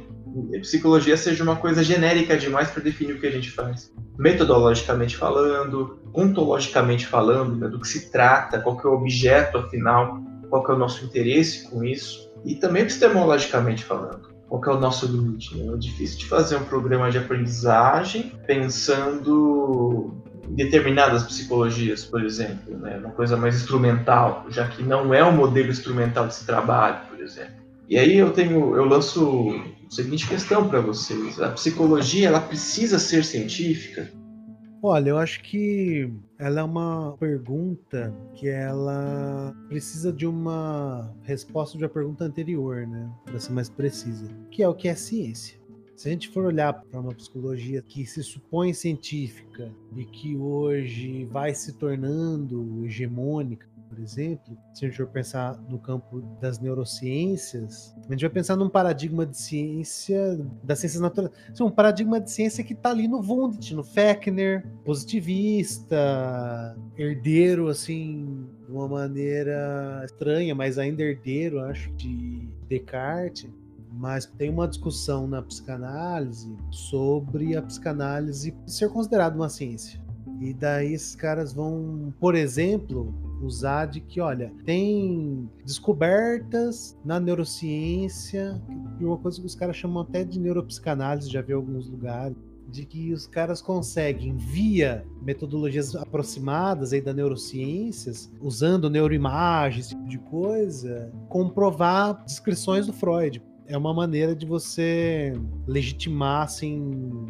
Speaker 4: A psicologia seja uma coisa genérica demais para definir o que a gente faz. Metodologicamente falando, ontologicamente falando, né, do que se trata, qual que é o objeto afinal, qual que é o nosso interesse com isso. E também epistemologicamente falando. Qual que é o nosso limite? É difícil de fazer um programa de aprendizagem pensando em determinadas psicologias, por exemplo, né? uma coisa mais instrumental, já que não é um modelo instrumental de trabalho, por exemplo. E aí eu tenho, eu lanço a seguinte questão para vocês: a psicologia ela precisa ser científica?
Speaker 3: Olha, eu acho que ela é uma pergunta que ela precisa de uma resposta de uma pergunta anterior, né? Para ser mais precisa, que é o que é ciência. Se a gente for olhar para uma psicologia que se supõe científica e que hoje vai se tornando hegemônica, por exemplo, se a gente for pensar no campo das neurociências, a gente vai pensar num paradigma de ciência, das ciências naturais, um paradigma de ciência que está ali no Wundt, no Fechner, positivista, herdeiro, assim, de uma maneira estranha, mas ainda herdeiro, acho, de Descartes. Mas tem uma discussão na psicanálise sobre a psicanálise ser considerada uma ciência. E daí esses caras vão, por exemplo, usar de que, olha, tem descobertas na neurociência, uma coisa que os caras chamam até de neuropsicanálise, já vi em alguns lugares, de que os caras conseguem, via metodologias aproximadas aí da neurociências, usando neuroimagem, esse tipo de coisa, comprovar descrições do Freud. É uma maneira de você legitimar, assim,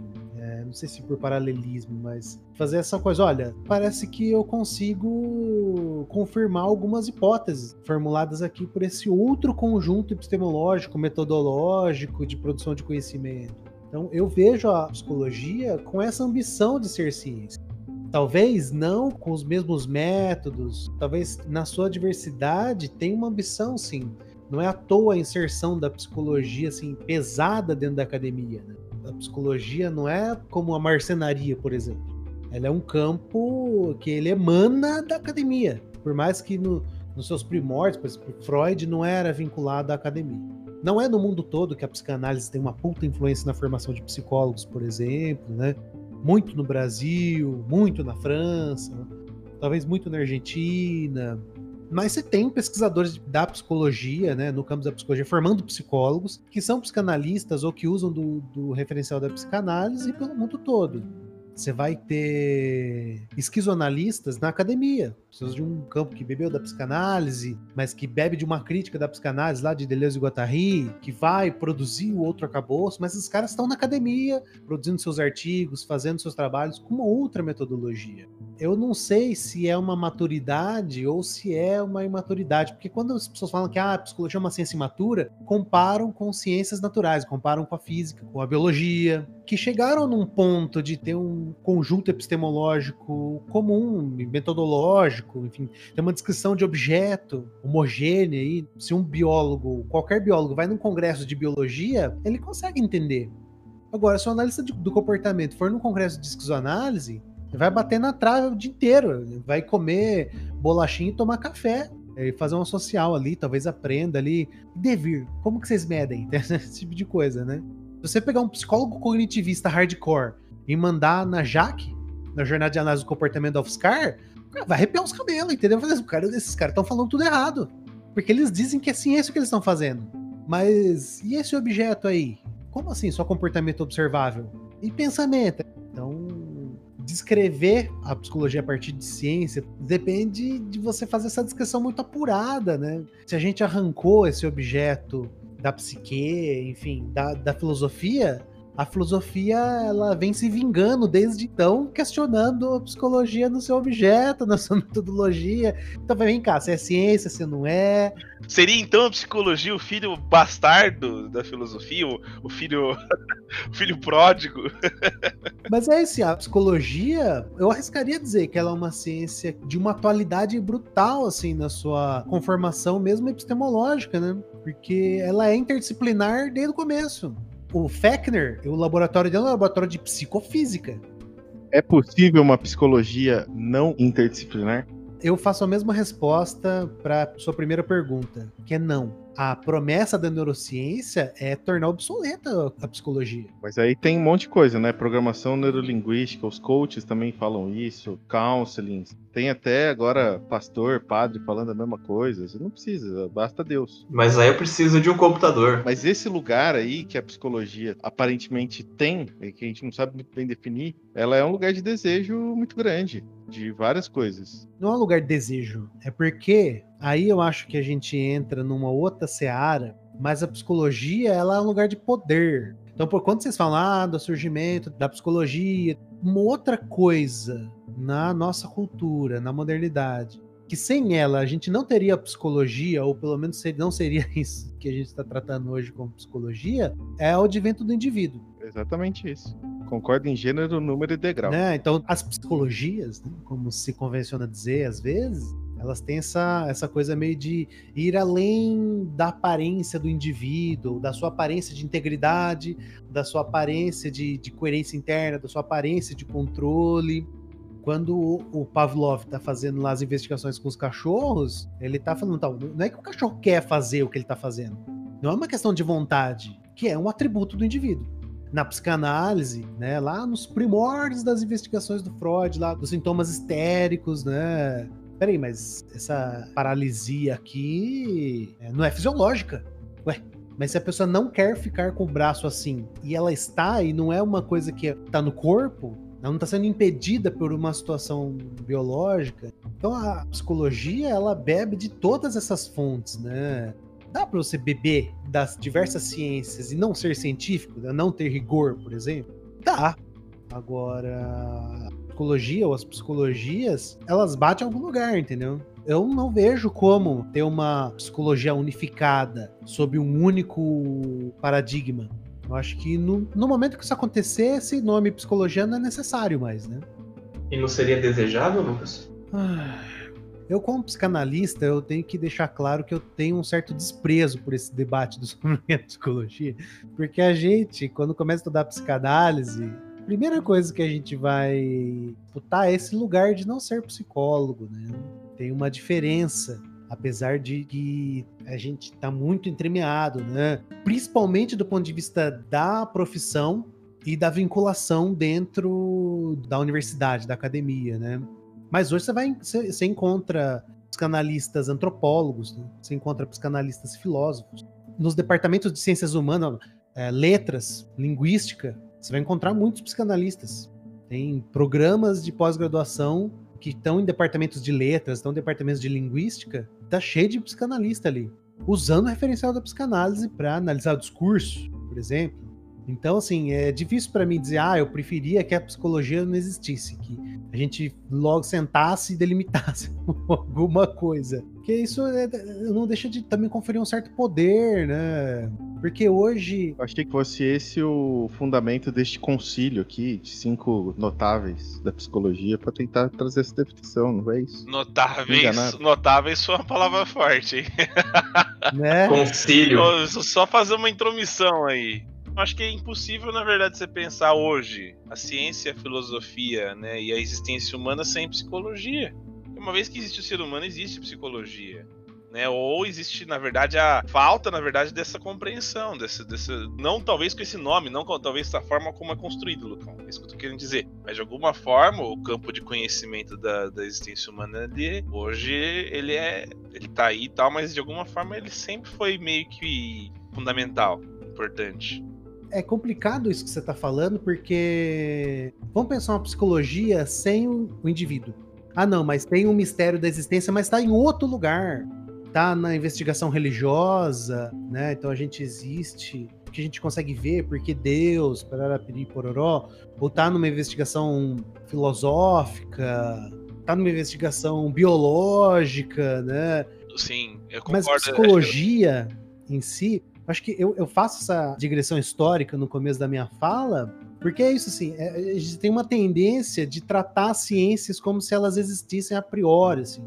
Speaker 3: sei se por paralelismo, mas fazer essa coisa. Olha, parece que eu consigo confirmar algumas hipóteses formuladas aqui por esse outro conjunto epistemológico, metodológico de produção de conhecimento. Então, eu vejo a psicologia com essa ambição de ser ciência. Talvez não com os mesmos métodos, talvez na sua diversidade tenha uma ambição, sim. Não é à toa a inserção da psicologia assim pesada dentro da academia. Né? A psicologia não é como a marcenaria, por exemplo. Ela é um campo que ele emana da academia. Por mais que no, nos seus primórdios, por exemplo, Freud não era vinculado à academia. Não é no mundo todo que a psicanálise tem uma puta influência na formação de psicólogos, por exemplo, né? Muito no Brasil, muito na França, talvez muito na Argentina, mas você tem pesquisadores da psicologia, né, no campo da psicologia, formando psicólogos, que são psicanalistas ou que usam do, do referencial da psicanálise pelo mundo todo. Você vai ter esquizoanalistas na academia, pessoas de um campo que bebeu da psicanálise, mas que bebe de uma crítica da psicanálise lá de Deleuze e Guattari, que vai produzir o outro acabouço, mas esses caras estão na academia, produzindo seus artigos, fazendo seus trabalhos com uma outra metodologia. Eu não sei se é uma maturidade ou se é uma imaturidade, porque quando as pessoas falam que ah, a psicologia é uma ciência imatura, comparam com ciências naturais, comparam com a física, com a biologia, que chegaram num ponto de ter um conjunto epistemológico comum, metodológico, enfim, tem uma descrição de objeto homogênea aí. Se um biólogo, qualquer biólogo, vai num congresso de biologia, ele consegue entender. Agora, se o analista do comportamento for num congresso de esquizoanálise, vai bater na trave o dia inteiro, vai comer bolachinha e tomar café e fazer uma social ali, talvez aprenda ali. Devir, como que vocês medem? Esse tipo de coisa, né? Se você pegar um psicólogo cognitivista hardcore e mandar na JAC, na jornada de análise do comportamento da UFSCar, vai arrepiar os cabelos, entendeu? Fazer, cara, esses caras estão falando tudo errado. Porque eles dizem que é ciência o que eles estão fazendo. Mas e esse objeto aí? Como assim só comportamento observável? E pensamento? Então, descrever a psicologia a partir de ciência depende de você fazer essa descrição muito apurada, né? Se a gente arrancou esse objeto da psique, enfim, da, da filosofia, a filosofia ela vem se vingando desde então, questionando a psicologia no seu objeto, na sua metodologia. Então vem cá, se é ciência, se não é.
Speaker 2: Seria então a psicologia o filho bastardo da filosofia, o, o filho o filho pródigo?
Speaker 3: Mas é isso, a psicologia, eu arriscaria dizer que ela é uma ciência de uma atualidade brutal assim na sua conformação mesmo epistemológica, né? Porque ela é interdisciplinar desde o começo o Fechner, o laboratório dele é um laboratório de psicofísica.
Speaker 1: É possível uma psicologia não interdisciplinar?
Speaker 3: Eu faço a mesma resposta para sua primeira pergunta, que é não. A promessa da neurociência é tornar obsoleta a psicologia.
Speaker 1: Mas aí tem um monte de coisa, né? Programação neurolinguística, os coaches também falam isso, counseling. Tem até agora pastor, padre falando a mesma coisa. Você não precisa, basta Deus.
Speaker 4: Mas aí eu preciso de um computador.
Speaker 1: Mas esse lugar aí que a psicologia aparentemente tem, e que a gente não sabe muito bem definir, ela é um lugar de desejo muito grande, de várias coisas.
Speaker 3: Não é um lugar de desejo, é porque aí eu acho que a gente entra numa outra seara, mas a psicologia ela é um lugar de poder. Então, por quando vocês falam ah, do surgimento da psicologia, uma outra coisa na nossa cultura, na modernidade, que sem ela a gente não teria psicologia, ou pelo menos não seria isso que a gente está tratando hoje como psicologia, é o advento do indivíduo.
Speaker 1: Exatamente isso. Concordo em gênero, número e degrau.
Speaker 3: Né? Então, as psicologias, né, como se convenciona dizer às vezes, elas têm essa, essa coisa meio de ir além da aparência do indivíduo, da sua aparência de integridade, da sua aparência de, de coerência interna, da sua aparência de controle quando o Pavlov tá fazendo lá as investigações com os cachorros, ele tá falando, tal, não é que o cachorro quer fazer o que ele tá fazendo. Não é uma questão de vontade, que é um atributo do indivíduo. Na psicanálise, né, lá nos primórdios das investigações do Freud, lá dos sintomas histéricos, né? Peraí, mas essa paralisia aqui é, não é fisiológica. Ué, mas se a pessoa não quer ficar com o braço assim e ela está e não é uma coisa que tá no corpo, ela não está sendo impedida por uma situação biológica. Então a psicologia ela bebe de todas essas fontes, né? Dá para você beber das diversas ciências e não ser científico, né? não ter rigor, por exemplo? Dá. Agora, psicologia ou as psicologias, elas batem em algum lugar, entendeu? eu não vejo como ter uma psicologia unificada sob um único paradigma. Eu acho que no, no momento que isso acontecer, esse nome psicologia não é necessário mais, né?
Speaker 4: E não seria desejável, Lucas?
Speaker 3: Ah, eu, como psicanalista, eu tenho que deixar claro que eu tenho um certo desprezo por esse debate do sobre a psicologia, porque a gente, quando começa a estudar psicanálise, primeira coisa que a gente vai disputar é esse lugar de não ser psicólogo, né? Tem uma diferença apesar de que a gente está muito entremeado, né? Principalmente do ponto de vista da profissão e da vinculação dentro da universidade, da academia, né? Mas hoje você vai, você, você encontra psicanalistas antropólogos, né? você encontra psicanalistas filósofos. Nos departamentos de ciências humanas, é, letras, linguística, você vai encontrar muitos psicanalistas. Tem programas de pós-graduação que estão em departamentos de letras, estão em departamentos de linguística, tá cheio de psicanalista ali, usando o referencial da psicanálise para analisar o discurso, por exemplo. Então, assim, é difícil para mim dizer, ah, eu preferia que a psicologia não existisse, que a gente logo sentasse e delimitasse alguma coisa. Porque isso é, não deixa de também conferir um certo poder, né? Porque hoje.
Speaker 1: Eu achei que fosse esse o fundamento deste concílio aqui, de cinco notáveis da psicologia, para tentar trazer essa definição, não é isso?
Speaker 2: Notáveis, notáveis foi uma palavra forte, hein?
Speaker 3: Né?
Speaker 4: Concílio.
Speaker 2: Só fazer uma intromissão aí acho que é impossível, na verdade, você pensar hoje a ciência, a filosofia, né, e a existência humana sem psicologia. Uma vez que existe o ser humano, existe psicologia. Né? Ou existe, na verdade, a falta, na verdade, dessa compreensão, desse, desse, não talvez com esse nome, não com, talvez da forma como é construído, Lucão. É isso que eu tô querendo dizer. Mas de alguma forma, o campo de conhecimento da, da existência humana ali, hoje ele é. ele tá aí e tal, mas de alguma forma ele sempre foi meio que fundamental, importante
Speaker 3: é complicado isso que você está falando, porque vamos pensar uma psicologia sem o indivíduo. Ah, não, mas tem um mistério da existência, mas está em outro lugar. Está na investigação religiosa, né? Então a gente existe, que a gente consegue ver porque Deus, pararapiri, pororó, ou está numa investigação filosófica, está numa investigação biológica, né?
Speaker 2: Sim, eu concordo.
Speaker 3: Mas psicologia em si, Acho que eu, eu faço essa digressão histórica no começo da minha fala, porque é isso assim, é, a gente tem uma tendência de tratar as ciências como se elas existissem a priori, assim.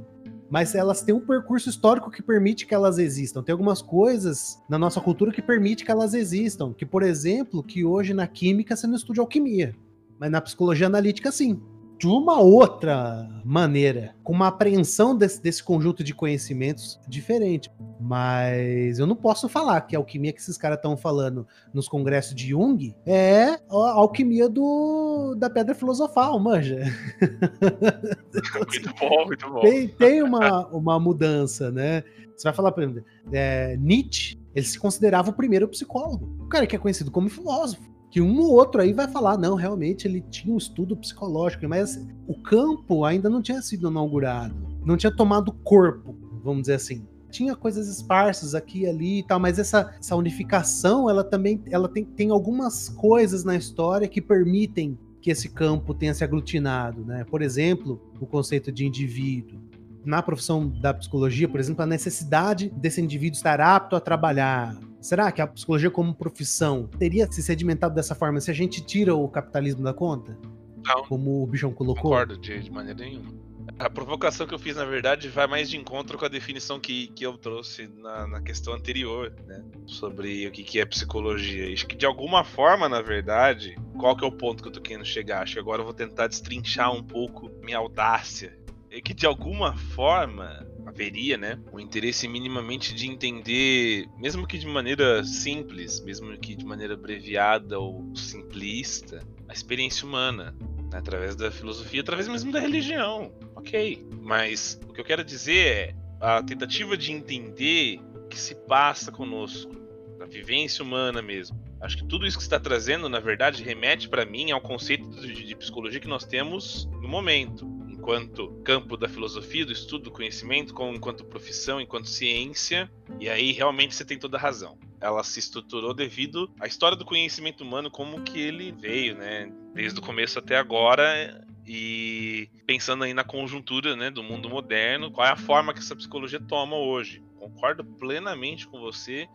Speaker 3: Mas elas têm um percurso histórico que permite que elas existam. Tem algumas coisas na nossa cultura que permite que elas existam. Que, por exemplo, que hoje na química você não estuda alquimia. Mas na psicologia analítica, sim. De uma outra maneira, com uma apreensão desse, desse conjunto de conhecimentos diferente. Mas eu não posso falar que a alquimia que esses caras estão falando nos congressos de Jung é a alquimia do, da pedra filosofal, manja.
Speaker 2: muito bom, muito bom.
Speaker 3: Tem, tem uma, uma mudança, né? Você vai falar, por exemplo, é, Nietzsche, ele se considerava o primeiro psicólogo. O cara que é conhecido como filósofo que um ou outro aí vai falar, não, realmente ele tinha um estudo psicológico, mas o campo ainda não tinha sido inaugurado, não tinha tomado corpo, vamos dizer assim. Tinha coisas esparsas aqui e ali e tal, mas essa, essa unificação, ela também ela tem, tem algumas coisas na história que permitem que esse campo tenha se aglutinado, né? Por exemplo, o conceito de indivíduo. Na profissão da psicologia, por exemplo, a necessidade desse indivíduo estar apto a trabalhar, Será que a psicologia como profissão teria se sedimentado dessa forma se a gente tira o capitalismo da conta?
Speaker 2: Não.
Speaker 3: Como o Bichão colocou?
Speaker 2: Concordo, de, maneira nenhuma. A provocação que eu fiz, na verdade, vai mais de encontro com a definição que, que eu trouxe na, na questão anterior, né? Sobre o que, que é psicologia. Acho que de alguma forma, na verdade, qual que é o ponto que eu tô querendo chegar? Acho que agora eu vou tentar destrinchar um pouco minha audácia. É que de alguma forma, haveria, né, um interesse minimamente de entender, mesmo que de maneira simples, mesmo que de maneira abreviada ou simplista, a experiência humana, né, através da filosofia, através mesmo da religião. Ok, mas o que eu quero dizer é a tentativa de entender o que se passa conosco, a vivência humana mesmo. Acho que tudo isso que está trazendo, na verdade, remete para mim ao conceito de, de psicologia que nós temos no momento enquanto campo da filosofia, do estudo, do conhecimento, como enquanto profissão, enquanto ciência. E aí realmente você tem toda a razão. Ela se estruturou devido à história do conhecimento humano, como que ele veio, né? Desde o começo até agora, e pensando aí na conjuntura né, do mundo moderno, qual é a forma que essa psicologia toma hoje concordo plenamente com você.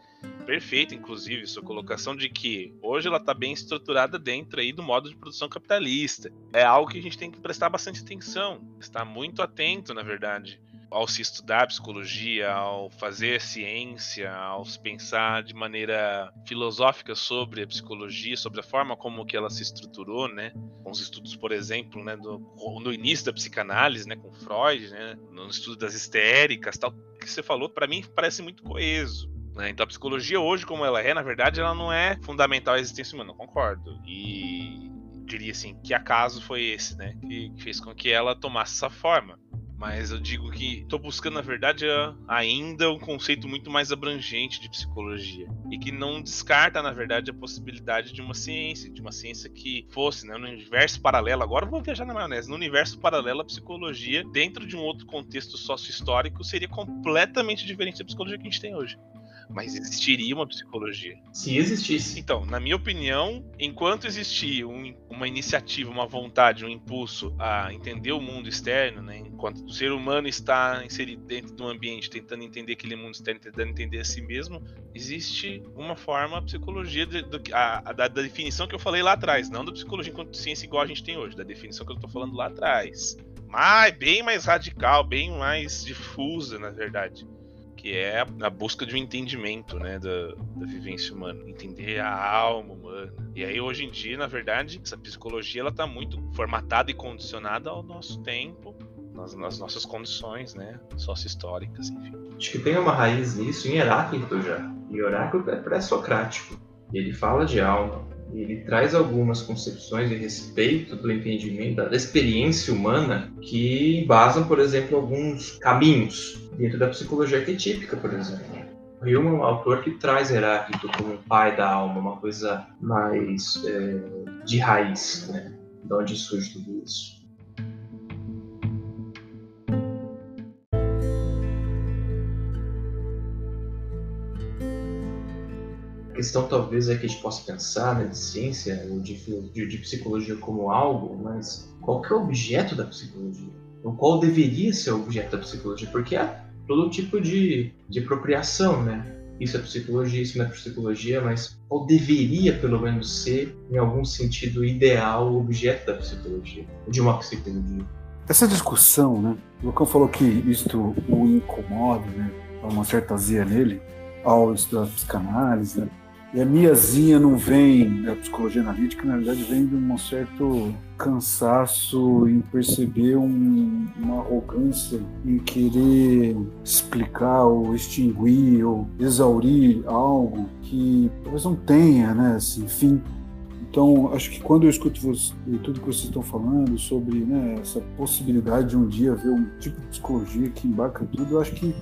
Speaker 2: Perfeito, inclusive, sua colocação de que hoje ela está bem estruturada dentro aí do modo de produção capitalista. É algo que a gente tem que prestar bastante atenção, estar muito atento, na verdade ao se estudar psicologia, ao fazer ciência, ao se pensar de maneira filosófica sobre a psicologia, sobre a forma como que ela se estruturou, né? Com os estudos, por exemplo, né, do, no início da psicanálise, né, com Freud, né, no estudo das histéricas, tal, que você falou, para mim parece muito coeso. Né? Então a psicologia hoje, como ela é, na verdade, ela não é fundamental à existência humana, concordo. E diria assim, que acaso foi esse, né? Que fez com que ela tomasse essa forma. Mas eu digo que estou buscando, na verdade, ainda um conceito muito mais abrangente de psicologia. E que não descarta, na verdade, a possibilidade de uma ciência, de uma ciência que fosse, né, no universo paralelo. Agora eu vou viajar na maionese. No universo paralelo, a psicologia, dentro de um outro contexto sócio-histórico, seria completamente diferente da psicologia que a gente tem hoje mas existiria uma psicologia.
Speaker 4: Se existisse.
Speaker 2: Então, na minha opinião, enquanto existir um, uma iniciativa, uma vontade, um impulso a entender o mundo externo, né, enquanto o ser humano está inserido dentro de um ambiente tentando entender aquele mundo externo, tentando entender a si mesmo, existe uma forma, a psicologia, de, de, a, a, da, da, definição que eu falei lá atrás, não da psicologia enquanto ciência igual a gente tem hoje, da definição que eu estou falando lá atrás. Mas bem mais radical, bem mais difusa, na verdade que é a busca de um entendimento, né, da, da vivência humana, entender a alma humana. E aí hoje em dia, na verdade, essa psicologia ela tá muito formatada e condicionada ao nosso tempo, nas, nas nossas condições, né, sócio-históricas, enfim.
Speaker 4: Acho que tem uma raiz nisso em Heráclito já. E Heráclito é pré-socrático. Ele fala de alma, ele traz algumas concepções a respeito do entendimento da experiência humana que basam, por exemplo, alguns caminhos dentro da psicologia arquetípica, por exemplo. Hume é um autor que traz Heráclito como um pai da alma, uma coisa mais é, de raiz, né? De onde surge tudo isso. Questão talvez é que a gente possa pensar né, de ciência ou de, de, de psicologia como algo, mas qual é o objeto da psicologia? Qual deveria ser o objeto da psicologia? Porque é todo tipo de, de apropriação, né? Isso é psicologia, isso não é psicologia, mas qual deveria, pelo menos, ser, em algum sentido ideal, o objeto da psicologia, de uma psicologia?
Speaker 5: Essa discussão, né? O Lucão falou que isto o incomoda, né? Há uma certa azia nele, ao estudar psicanálise, né? E a miazinha não vem da psicologia analítica, na verdade vem de um certo cansaço em perceber um, uma arrogância em querer explicar ou extinguir ou exaurir algo que talvez não tenha, né, assim, fim. Então, acho que quando eu escuto você, tudo que vocês estão falando sobre né, essa possibilidade de um dia ver um tipo de psicologia que embarca tudo, eu acho que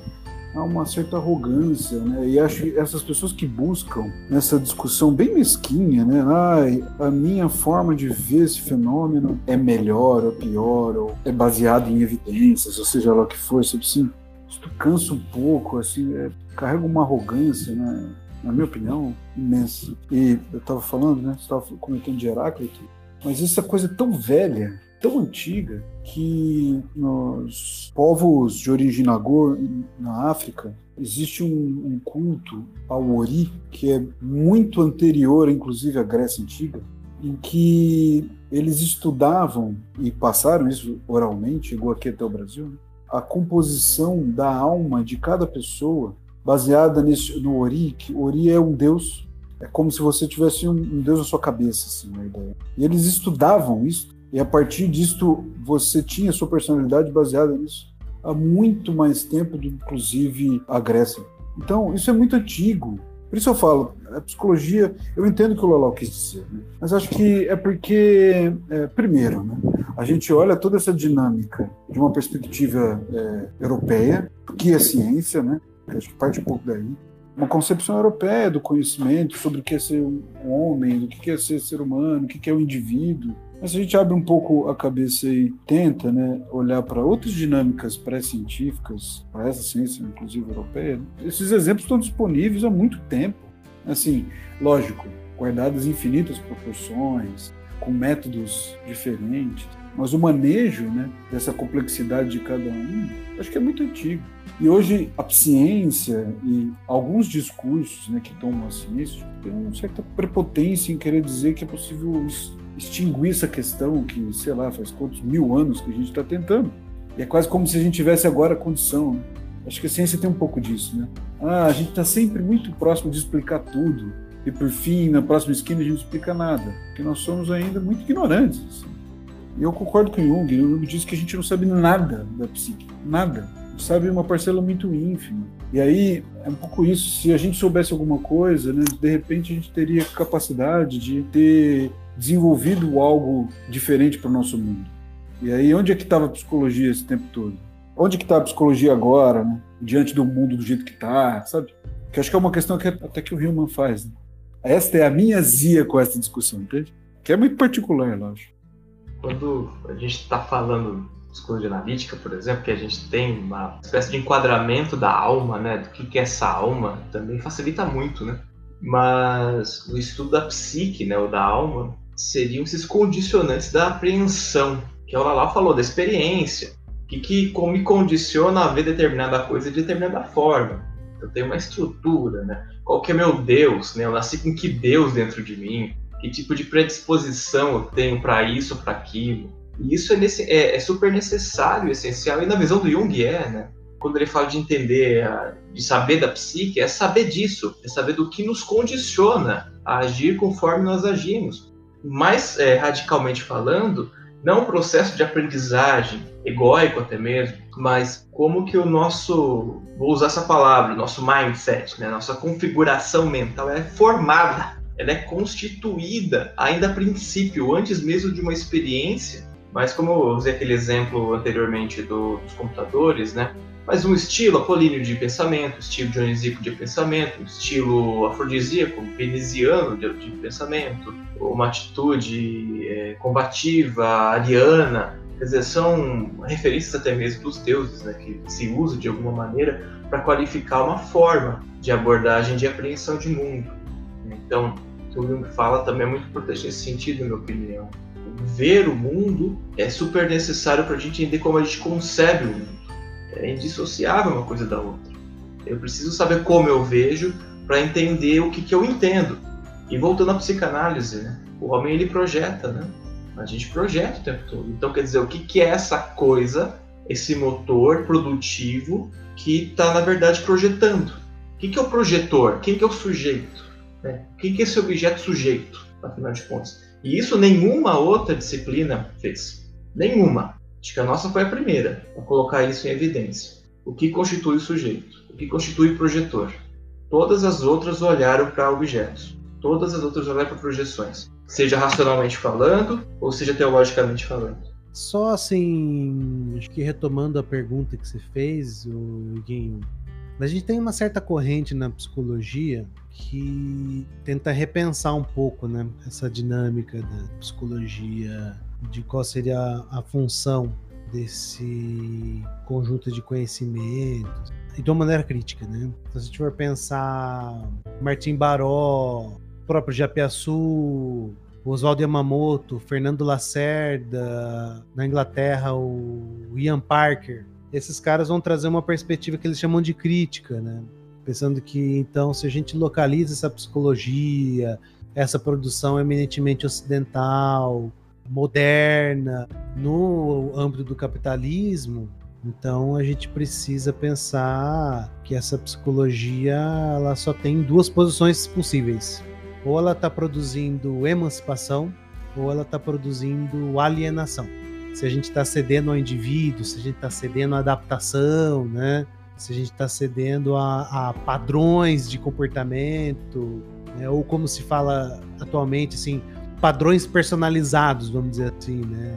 Speaker 5: há uma certa arrogância, né? E acho que essas pessoas que buscam nessa discussão bem mesquinha, né? Ah, a minha forma de ver esse fenômeno é melhor ou pior, ou é baseado em evidências, ou seja lá o que for, sabe assim? Isso cansa um pouco, assim, é, carrega uma arrogância, né? Na minha opinião, imensa. E eu estava falando, né? Você estava comentando de Heráclito, mas essa coisa é tão velha, tão antiga que nos povos de origem nagô na África existe um, um, culto ao Ori que é muito anterior, inclusive, à Grécia Antiga, em que eles estudavam e passaram isso oralmente, chegou aqui até o Brasil, né? a composição da alma de cada pessoa baseada nesse, no Ori, que Ori é um deus, é como se você tivesse um, um deus na sua cabeça, assim, a ideia. E eles estudavam isso e a partir disso, você tinha sua personalidade baseada nisso há muito mais tempo do que, inclusive, a Grécia. Então, isso é muito antigo. Por isso eu falo, a psicologia, eu entendo o que o Lalau quis dizer, né? mas acho que é porque, é, primeiro, né, a gente olha toda essa dinâmica de uma perspectiva é, europeia, que é ciência, né? acho que parte um pouco daí, uma concepção europeia do conhecimento sobre o que é ser um homem, do que é ser ser humano, o que é o um indivíduo, mas se a gente abre um pouco a cabeça e tenta né, olhar para outras dinâmicas pré-científicas, para essa ciência, inclusive europeia, esses exemplos estão disponíveis há muito tempo. Assim, lógico, guardadas infinitas proporções, com métodos diferentes, mas o manejo né, dessa complexidade de cada um, acho que é muito antigo. E hoje a ciência e alguns discursos né, que tomam a ciência têm uma certa prepotência em querer dizer que é possível extinguir essa questão que, sei lá, faz quantos mil anos que a gente está tentando. E é quase como se a gente tivesse agora a condição. Né? Acho que a ciência tem um pouco disso, né? Ah, a gente está sempre muito próximo de explicar tudo. E por fim, na próxima esquina, a gente não explica nada. Porque nós somos ainda muito ignorantes. Assim. E eu concordo com o Jung. O Jung diz que a gente não sabe nada da psique. Nada. Sabe uma parcela muito ínfima. E aí, é um pouco isso. Se a gente soubesse alguma coisa, né, de repente a gente teria capacidade de ter desenvolvido algo diferente para o nosso mundo. E aí, onde é que estava a psicologia esse tempo todo? Onde é que está a psicologia agora, né? diante do mundo do jeito que está, sabe? Que acho que é uma questão que até que o Hillman faz. Né? Esta é a minha zia com essa discussão, entende? Que é muito particular, eu acho.
Speaker 4: Quando a gente está falando de analítica, por exemplo, que a gente tem uma espécie de enquadramento da alma, né? Do que é essa alma, também facilita muito, né? Mas o estudo da psique, né, ou da alma, seriam esses condicionantes da apreensão, que o Lalau falou, da experiência, que, que me condiciona a ver determinada coisa de determinada forma. Eu tenho uma estrutura, né? Qual que é meu Deus, né? Eu nasci com que Deus dentro de mim? Que tipo de predisposição eu tenho para isso, para aquilo? E isso é, nesse, é, é, super necessário, essencial, e na visão do Jung é, né? Quando ele fala de entender, de saber da psique, é saber disso, é saber do que nos condiciona a agir conforme nós agimos mais é, radicalmente falando, não um processo de aprendizagem egóico até mesmo, mas como que o nosso, vou usar essa palavra, nosso mindset, né, nossa configuração mental é formada, ela é constituída ainda a princípio, antes mesmo de uma experiência. Mas como eu usei aquele exemplo anteriormente do, dos computadores, né, mas um estilo apolíneo de pensamento, estilo dionisíaco de pensamento, estilo afrodisíaco, veneziano de, de pensamento, uma atitude é, combativa, ariana, quer dizer, são referências até mesmo dos deuses, né, que se usa de alguma maneira para qualificar uma forma de abordagem de apreensão de mundo. Então, o que o Jung fala também é muito importante nesse sentido, na minha opinião. Ver o mundo é super necessário para a gente entender como a gente concebe o mundo é indissociável uma coisa da outra. Eu preciso saber como eu vejo para entender o que, que eu entendo. E voltando à psicanálise, né? o homem ele projeta, né? A gente projeta o tempo todo. Então, quer dizer, o que, que é essa coisa, esse motor produtivo que está, na verdade, projetando? O que, que é o projetor? Quem que é o sujeito? Né? O que é esse objeto sujeito, afinal de contas? E isso nenhuma outra disciplina fez. Nenhuma. Acho que a nossa foi a primeira a colocar isso em evidência. O que constitui o sujeito? O que constitui o projetor? Todas as outras olharam para objetos. Todas as outras olharam para projeções. Seja racionalmente falando, ou seja teologicamente falando.
Speaker 3: Só assim, acho que retomando a pergunta que você fez, o Guinho, a gente tem uma certa corrente na psicologia que tenta repensar um pouco né, essa dinâmica da psicologia, de qual seria a função desse conjunto de conhecimentos, e de uma maneira crítica, né? Então, se a gente for pensar Martim Baró, próprio Japiaçu, Oswaldo Yamamoto, Fernando Lacerda, na Inglaterra o Ian Parker, esses caras vão trazer uma perspectiva que eles chamam de crítica, né? Pensando que, então, se a gente localiza essa psicologia, essa produção eminentemente ocidental, moderna, no âmbito do capitalismo, então a gente precisa pensar que essa psicologia ela só tem duas posições possíveis. Ou ela está produzindo emancipação, ou ela está produzindo alienação. Se a gente está cedendo ao indivíduo, se a gente está cedendo à adaptação, né? Se a gente está cedendo a, a, padrões de comportamento, né? ou como se fala atualmente, assim, padrões personalizados, vamos dizer assim, né?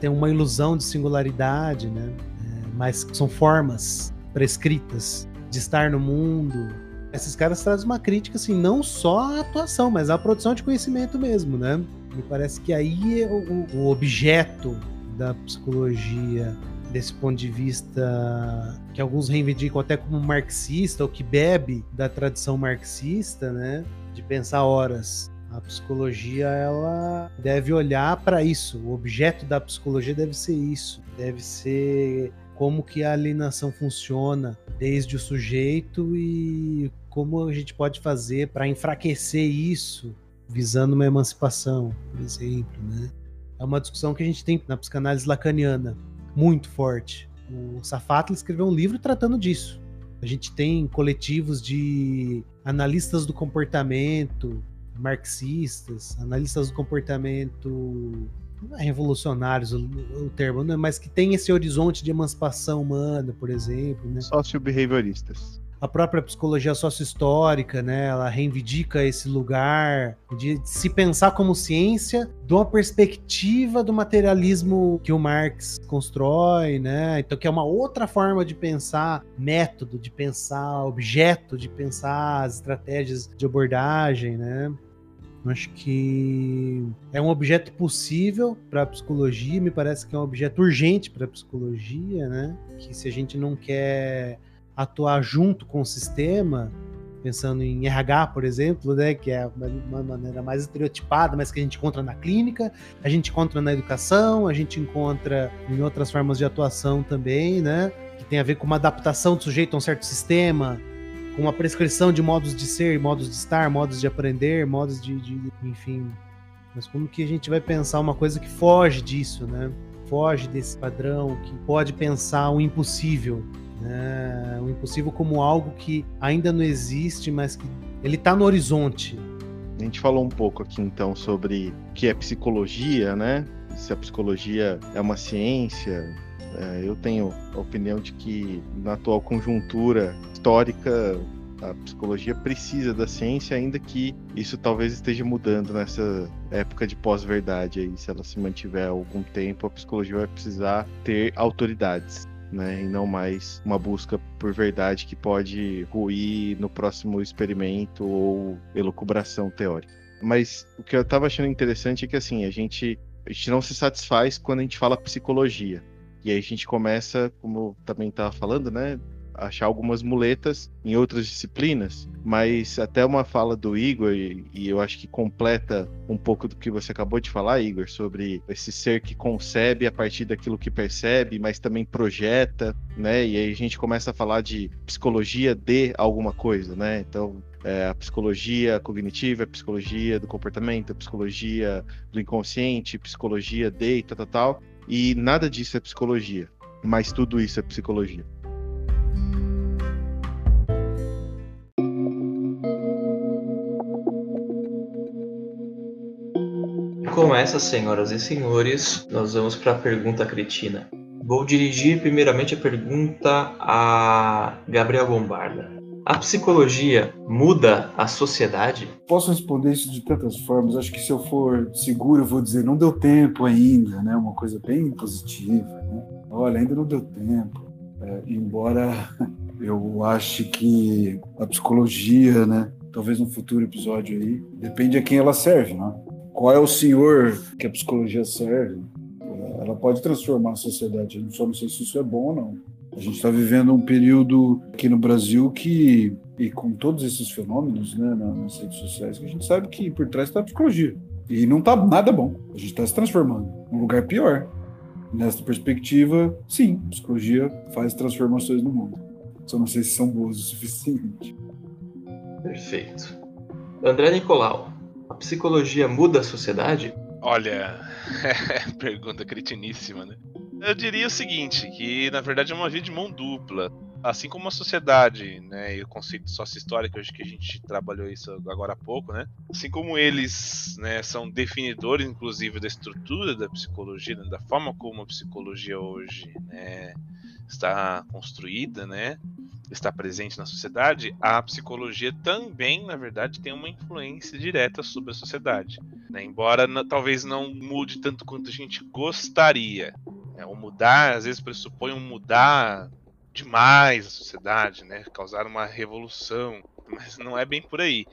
Speaker 3: Tem uma ilusão de singularidade, né? É, mas são formas prescritas de estar no mundo. Esses caras trazem uma crítica, assim, não só à atuação, mas à produção de conhecimento mesmo, né? Me parece que aí é o, o objeto da psicologia desse ponto de vista que alguns reivindicam até como marxista ou que bebe da tradição marxista, né? De pensar horas. A psicologia ela deve olhar para isso. O objeto da psicologia deve ser isso. Deve ser como que a alienação funciona desde o sujeito e como a gente pode fazer para enfraquecer isso visando uma emancipação, por exemplo, né? É uma discussão que a gente tem na psicanálise lacaniana muito forte. O Safatli escreveu um livro tratando disso. A gente tem coletivos de analistas do comportamento, marxistas, analistas do comportamento não é revolucionários o, o termo, né? mas que tem esse horizonte de emancipação humana, por exemplo. Né?
Speaker 1: Socio-behavioristas
Speaker 3: a própria psicologia sócio-histórica, né, ela reivindica esse lugar de se pensar como ciência de uma perspectiva do materialismo que o Marx constrói, né? Então que é uma outra forma de pensar método, de pensar objeto, de pensar as estratégias de abordagem, né? Acho que é um objeto possível para a psicologia, me parece que é um objeto urgente para a psicologia, né? Que se a gente não quer atuar junto com o sistema, pensando em RH, por exemplo, né, que é uma maneira mais estereotipada, mas que a gente encontra na clínica, a gente encontra na educação, a gente encontra em outras formas de atuação também, né, que tem a ver com uma adaptação do sujeito a um certo sistema, com uma prescrição de modos de ser, modos de estar, modos de aprender, modos de, de enfim. Mas como que a gente vai pensar uma coisa que foge disso, né? Foge desse padrão, que pode pensar o impossível, né? O impossível como algo que ainda não existe, mas que ele está no horizonte.
Speaker 1: A gente falou um pouco aqui então sobre o que é psicologia, né? Se a psicologia é uma ciência. É, eu tenho a opinião de que na atual conjuntura histórica a psicologia precisa da ciência, ainda que isso talvez esteja mudando nessa época de pós-verdade. Se ela se mantiver algum tempo, a psicologia vai precisar ter autoridades né? E não mais uma busca por verdade que pode ruir no próximo experimento ou elucubração teórica. Mas o que eu estava achando interessante é que assim, a gente, a gente não se satisfaz quando a gente fala psicologia. E aí a gente começa, como também estava falando, né? Achar algumas muletas em outras disciplinas, mas até uma fala do Igor, e, eu acho que completa um pouco do que você acabou de falar, Igor, sobre esse ser que concebe a partir daquilo que percebe, mas também projeta, né? E aí a gente começa a falar de psicologia de alguma coisa, né? Então, é, a psicologia cognitiva, a psicologia do comportamento, a psicologia do inconsciente, psicologia de e tal, tal, tal. E nada disso é psicologia, mas tudo isso é psicologia.
Speaker 4: Com essa, senhoras e senhores, nós vamos para a pergunta cretina. Vou dirigir primeiramente a pergunta a Gabriel Bombarda. A psicologia muda a sociedade?
Speaker 5: Posso responder isso de tantas formas. Acho que se eu for seguro, eu vou dizer não deu tempo ainda, né? Uma coisa bem positiva. Né? Olha, ainda não deu tempo. É, embora eu ache que a psicologia, né? Talvez no futuro episódio aí, depende a quem ela serve, né? Qual é o senhor que a psicologia serve? Ela pode transformar a sociedade. Eu só não sei se isso é bom ou não. A gente está vivendo um período aqui no Brasil que, e com todos esses fenômenos né, nas redes sociais, que a gente sabe que por trás está a psicologia. E não está nada bom. A gente está se transformando num lugar pior. Nessa perspectiva, sim, psicologia faz transformações no mundo. Só não sei se são boas o suficiente.
Speaker 4: Perfeito. André Nicolau, a psicologia muda a sociedade?
Speaker 2: Olha, pergunta cretiníssima, né? Eu diria o seguinte, que na verdade é uma via de mão dupla. Assim como a sociedade, né, e o conceito sócio-histórico, acho que a gente trabalhou isso agora há pouco, né? Assim como eles, né, são definidores, inclusive, da estrutura da psicologia, né, da forma como a psicologia hoje, né, está construída, né, está presente na sociedade, a psicologia também, na verdade, tem uma influência direta sobre a sociedade. Né? Embora talvez não mude tanto quanto a gente gostaria. Né? O mudar, às vezes, pressupõe um mudar demais a sociedade, né? causar uma revolução, mas não é bem por aí.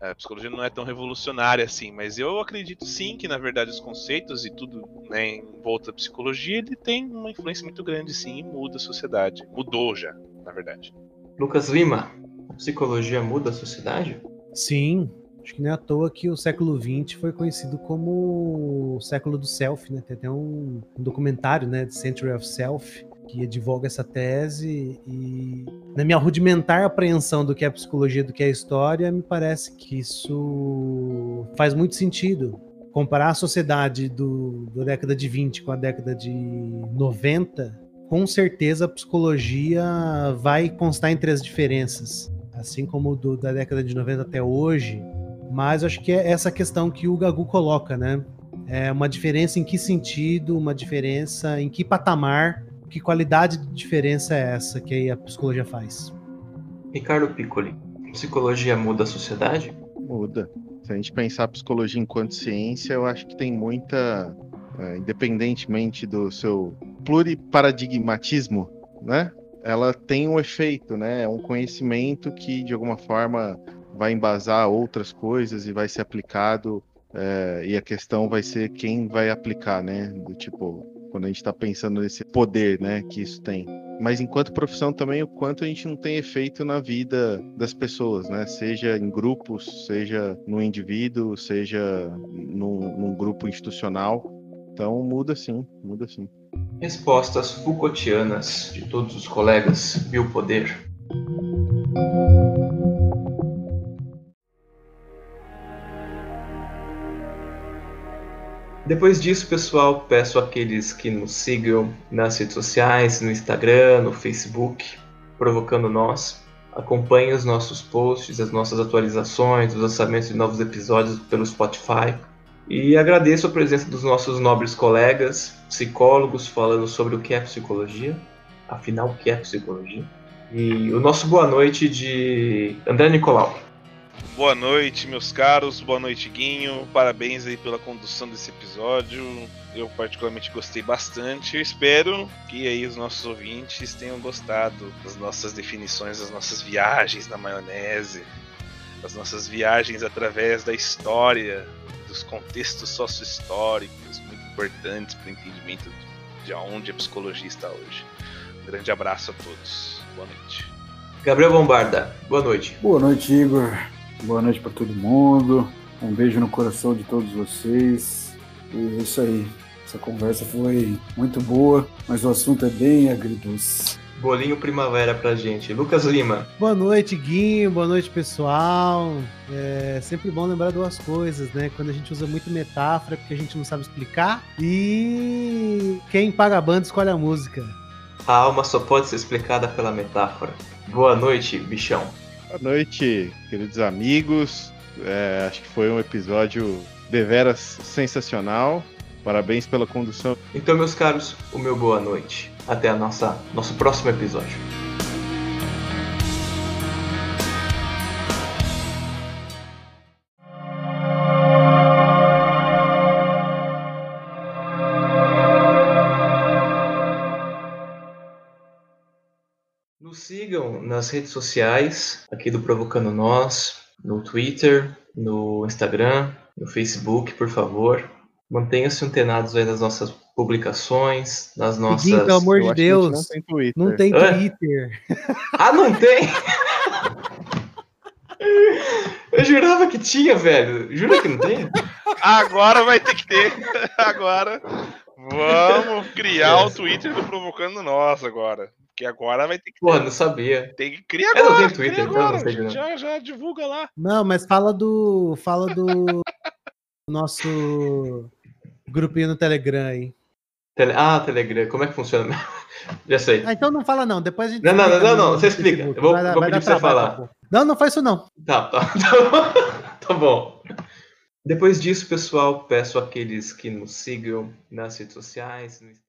Speaker 2: A psicologia não é tão revolucionária assim, mas eu acredito sim que, na verdade, os conceitos e tudo né, em volta da psicologia, ele tem uma influência muito grande sim e muda a sociedade. Mudou já, na verdade.
Speaker 4: Lucas Lima, a psicologia muda a sociedade?
Speaker 3: Sim, Acho que não é à toa que o século XX foi conhecido como o século do self, né? Tem até um, um documentário, né, The Century of Self, que advoga essa tese e na minha rudimentar apreensão do que é psicologia, do que é história, me parece que isso faz muito sentido. Comparar a sociedade do, da década de 20 com a década de 90, com certeza a psicologia vai constar entre as diferenças. Assim como do, da década de 90 até hoje, mas acho que é essa questão que o Gagu coloca, né? É uma diferença em que sentido, uma diferença em que patamar, que qualidade de diferença é essa que a psicologia faz?
Speaker 4: Ricardo Piccoli, psicologia muda a sociedade?
Speaker 1: Muda. Se a gente pensar a psicologia enquanto ciência, eu acho que tem muita, é, independentemente do seu pluriparadigmatismo, né? Ela tem um efeito, né? É um conhecimento que, de alguma forma, vai embasar outras coisas e vai ser aplicado é, e a questão vai ser quem vai aplicar, né? Do tipo, quando a gente está pensando nesse poder, né, que isso tem. Mas enquanto profissão também, o quanto a gente não tem efeito na vida das pessoas, né? Seja em grupos, seja no indivíduo, seja num, num grupo institucional. Então muda sim, muda sim.
Speaker 4: Respostas Foucaultianas de todos os colegas Biopoder. Depois disso, pessoal, peço àqueles que nos sigam nas redes sociais, no Instagram, no Facebook, provocando nós. Acompanhem os nossos posts, as nossas atualizações, os lançamentos de novos episódios pelo Spotify. E agradeço a presença dos nossos nobres colegas, psicólogos, falando sobre o que é psicologia. Afinal, o que é psicologia? E o nosso boa noite de André Nicolau.
Speaker 2: Boa noite, meus caros. Boa noite, Guinho. Parabéns aí pela condução desse episódio. Eu particularmente gostei bastante. Eu espero que aí os nossos ouvintes tenham gostado das nossas definições, das nossas viagens na maionese, das nossas viagens através da história, dos contextos sócio-históricos muito importantes para o entendimento de onde a psicologia está hoje. Um grande abraço a todos. Boa noite.
Speaker 4: Gabriel Bombarda, boa noite.
Speaker 5: Boa noite, Igor. Boa noite para todo mundo. Um beijo no coração de todos vocês. E é isso aí. Essa conversa foi muito boa, mas o assunto é bem agridoce.
Speaker 4: Bolinho primavera pra gente. Lucas Lima.
Speaker 3: Boa noite, Guinho. Boa noite, pessoal. É sempre bom lembrar duas coisas, né? Quando a gente usa muito metáfora, porque a gente não sabe explicar. E quem paga a banda escolhe a música.
Speaker 4: A alma só pode ser explicada pela metáfora. Boa noite, bichão.
Speaker 1: Boa noite, queridos amigos. É, acho que foi um episódio deveras sensacional. Parabéns pela condução.
Speaker 4: Então, meus caros, o meu boa noite. Até a nossa nosso próximo episódio. Nas redes sociais, aqui do Provocando Nós, no Twitter, no Instagram, no Facebook, por favor. Mantenham-se antenados aí nas nossas publicações, nas nossas.
Speaker 3: Diguinho, pelo amor de Deus.
Speaker 1: Não tem Twitter.
Speaker 3: Não tem? Twitter.
Speaker 4: Ah, não tem? Eu jurava que tinha, velho. Jura que não tem?
Speaker 2: Agora vai ter que ter. Agora. Vamos criar o Twitter do Provocando Nós agora. Porque agora vai ter que
Speaker 4: Porra, não sabia.
Speaker 2: Tem que criar
Speaker 4: Eu não
Speaker 2: agora.
Speaker 4: tenho Twitter, então não
Speaker 2: agora.
Speaker 4: sei
Speaker 2: já, já divulga lá.
Speaker 3: Não, mas fala do. Fala do nosso grupinho no Telegram aí.
Speaker 4: Tele... Ah, Telegram. Como é que funciona? Já sei.
Speaker 3: Ah, então não fala não, depois a gente
Speaker 4: Não, não, não, não,
Speaker 3: no
Speaker 4: você explica.
Speaker 3: Facebook.
Speaker 4: Eu vou-
Speaker 3: dar-
Speaker 4: vou pedir pra você falar.
Speaker 3: tá. Não, não faz isso não.
Speaker 4: Tá, tá, tá bom. Tá bom. Depois disso, pessoal, peço àqueles que nos sigam nas redes sociais. no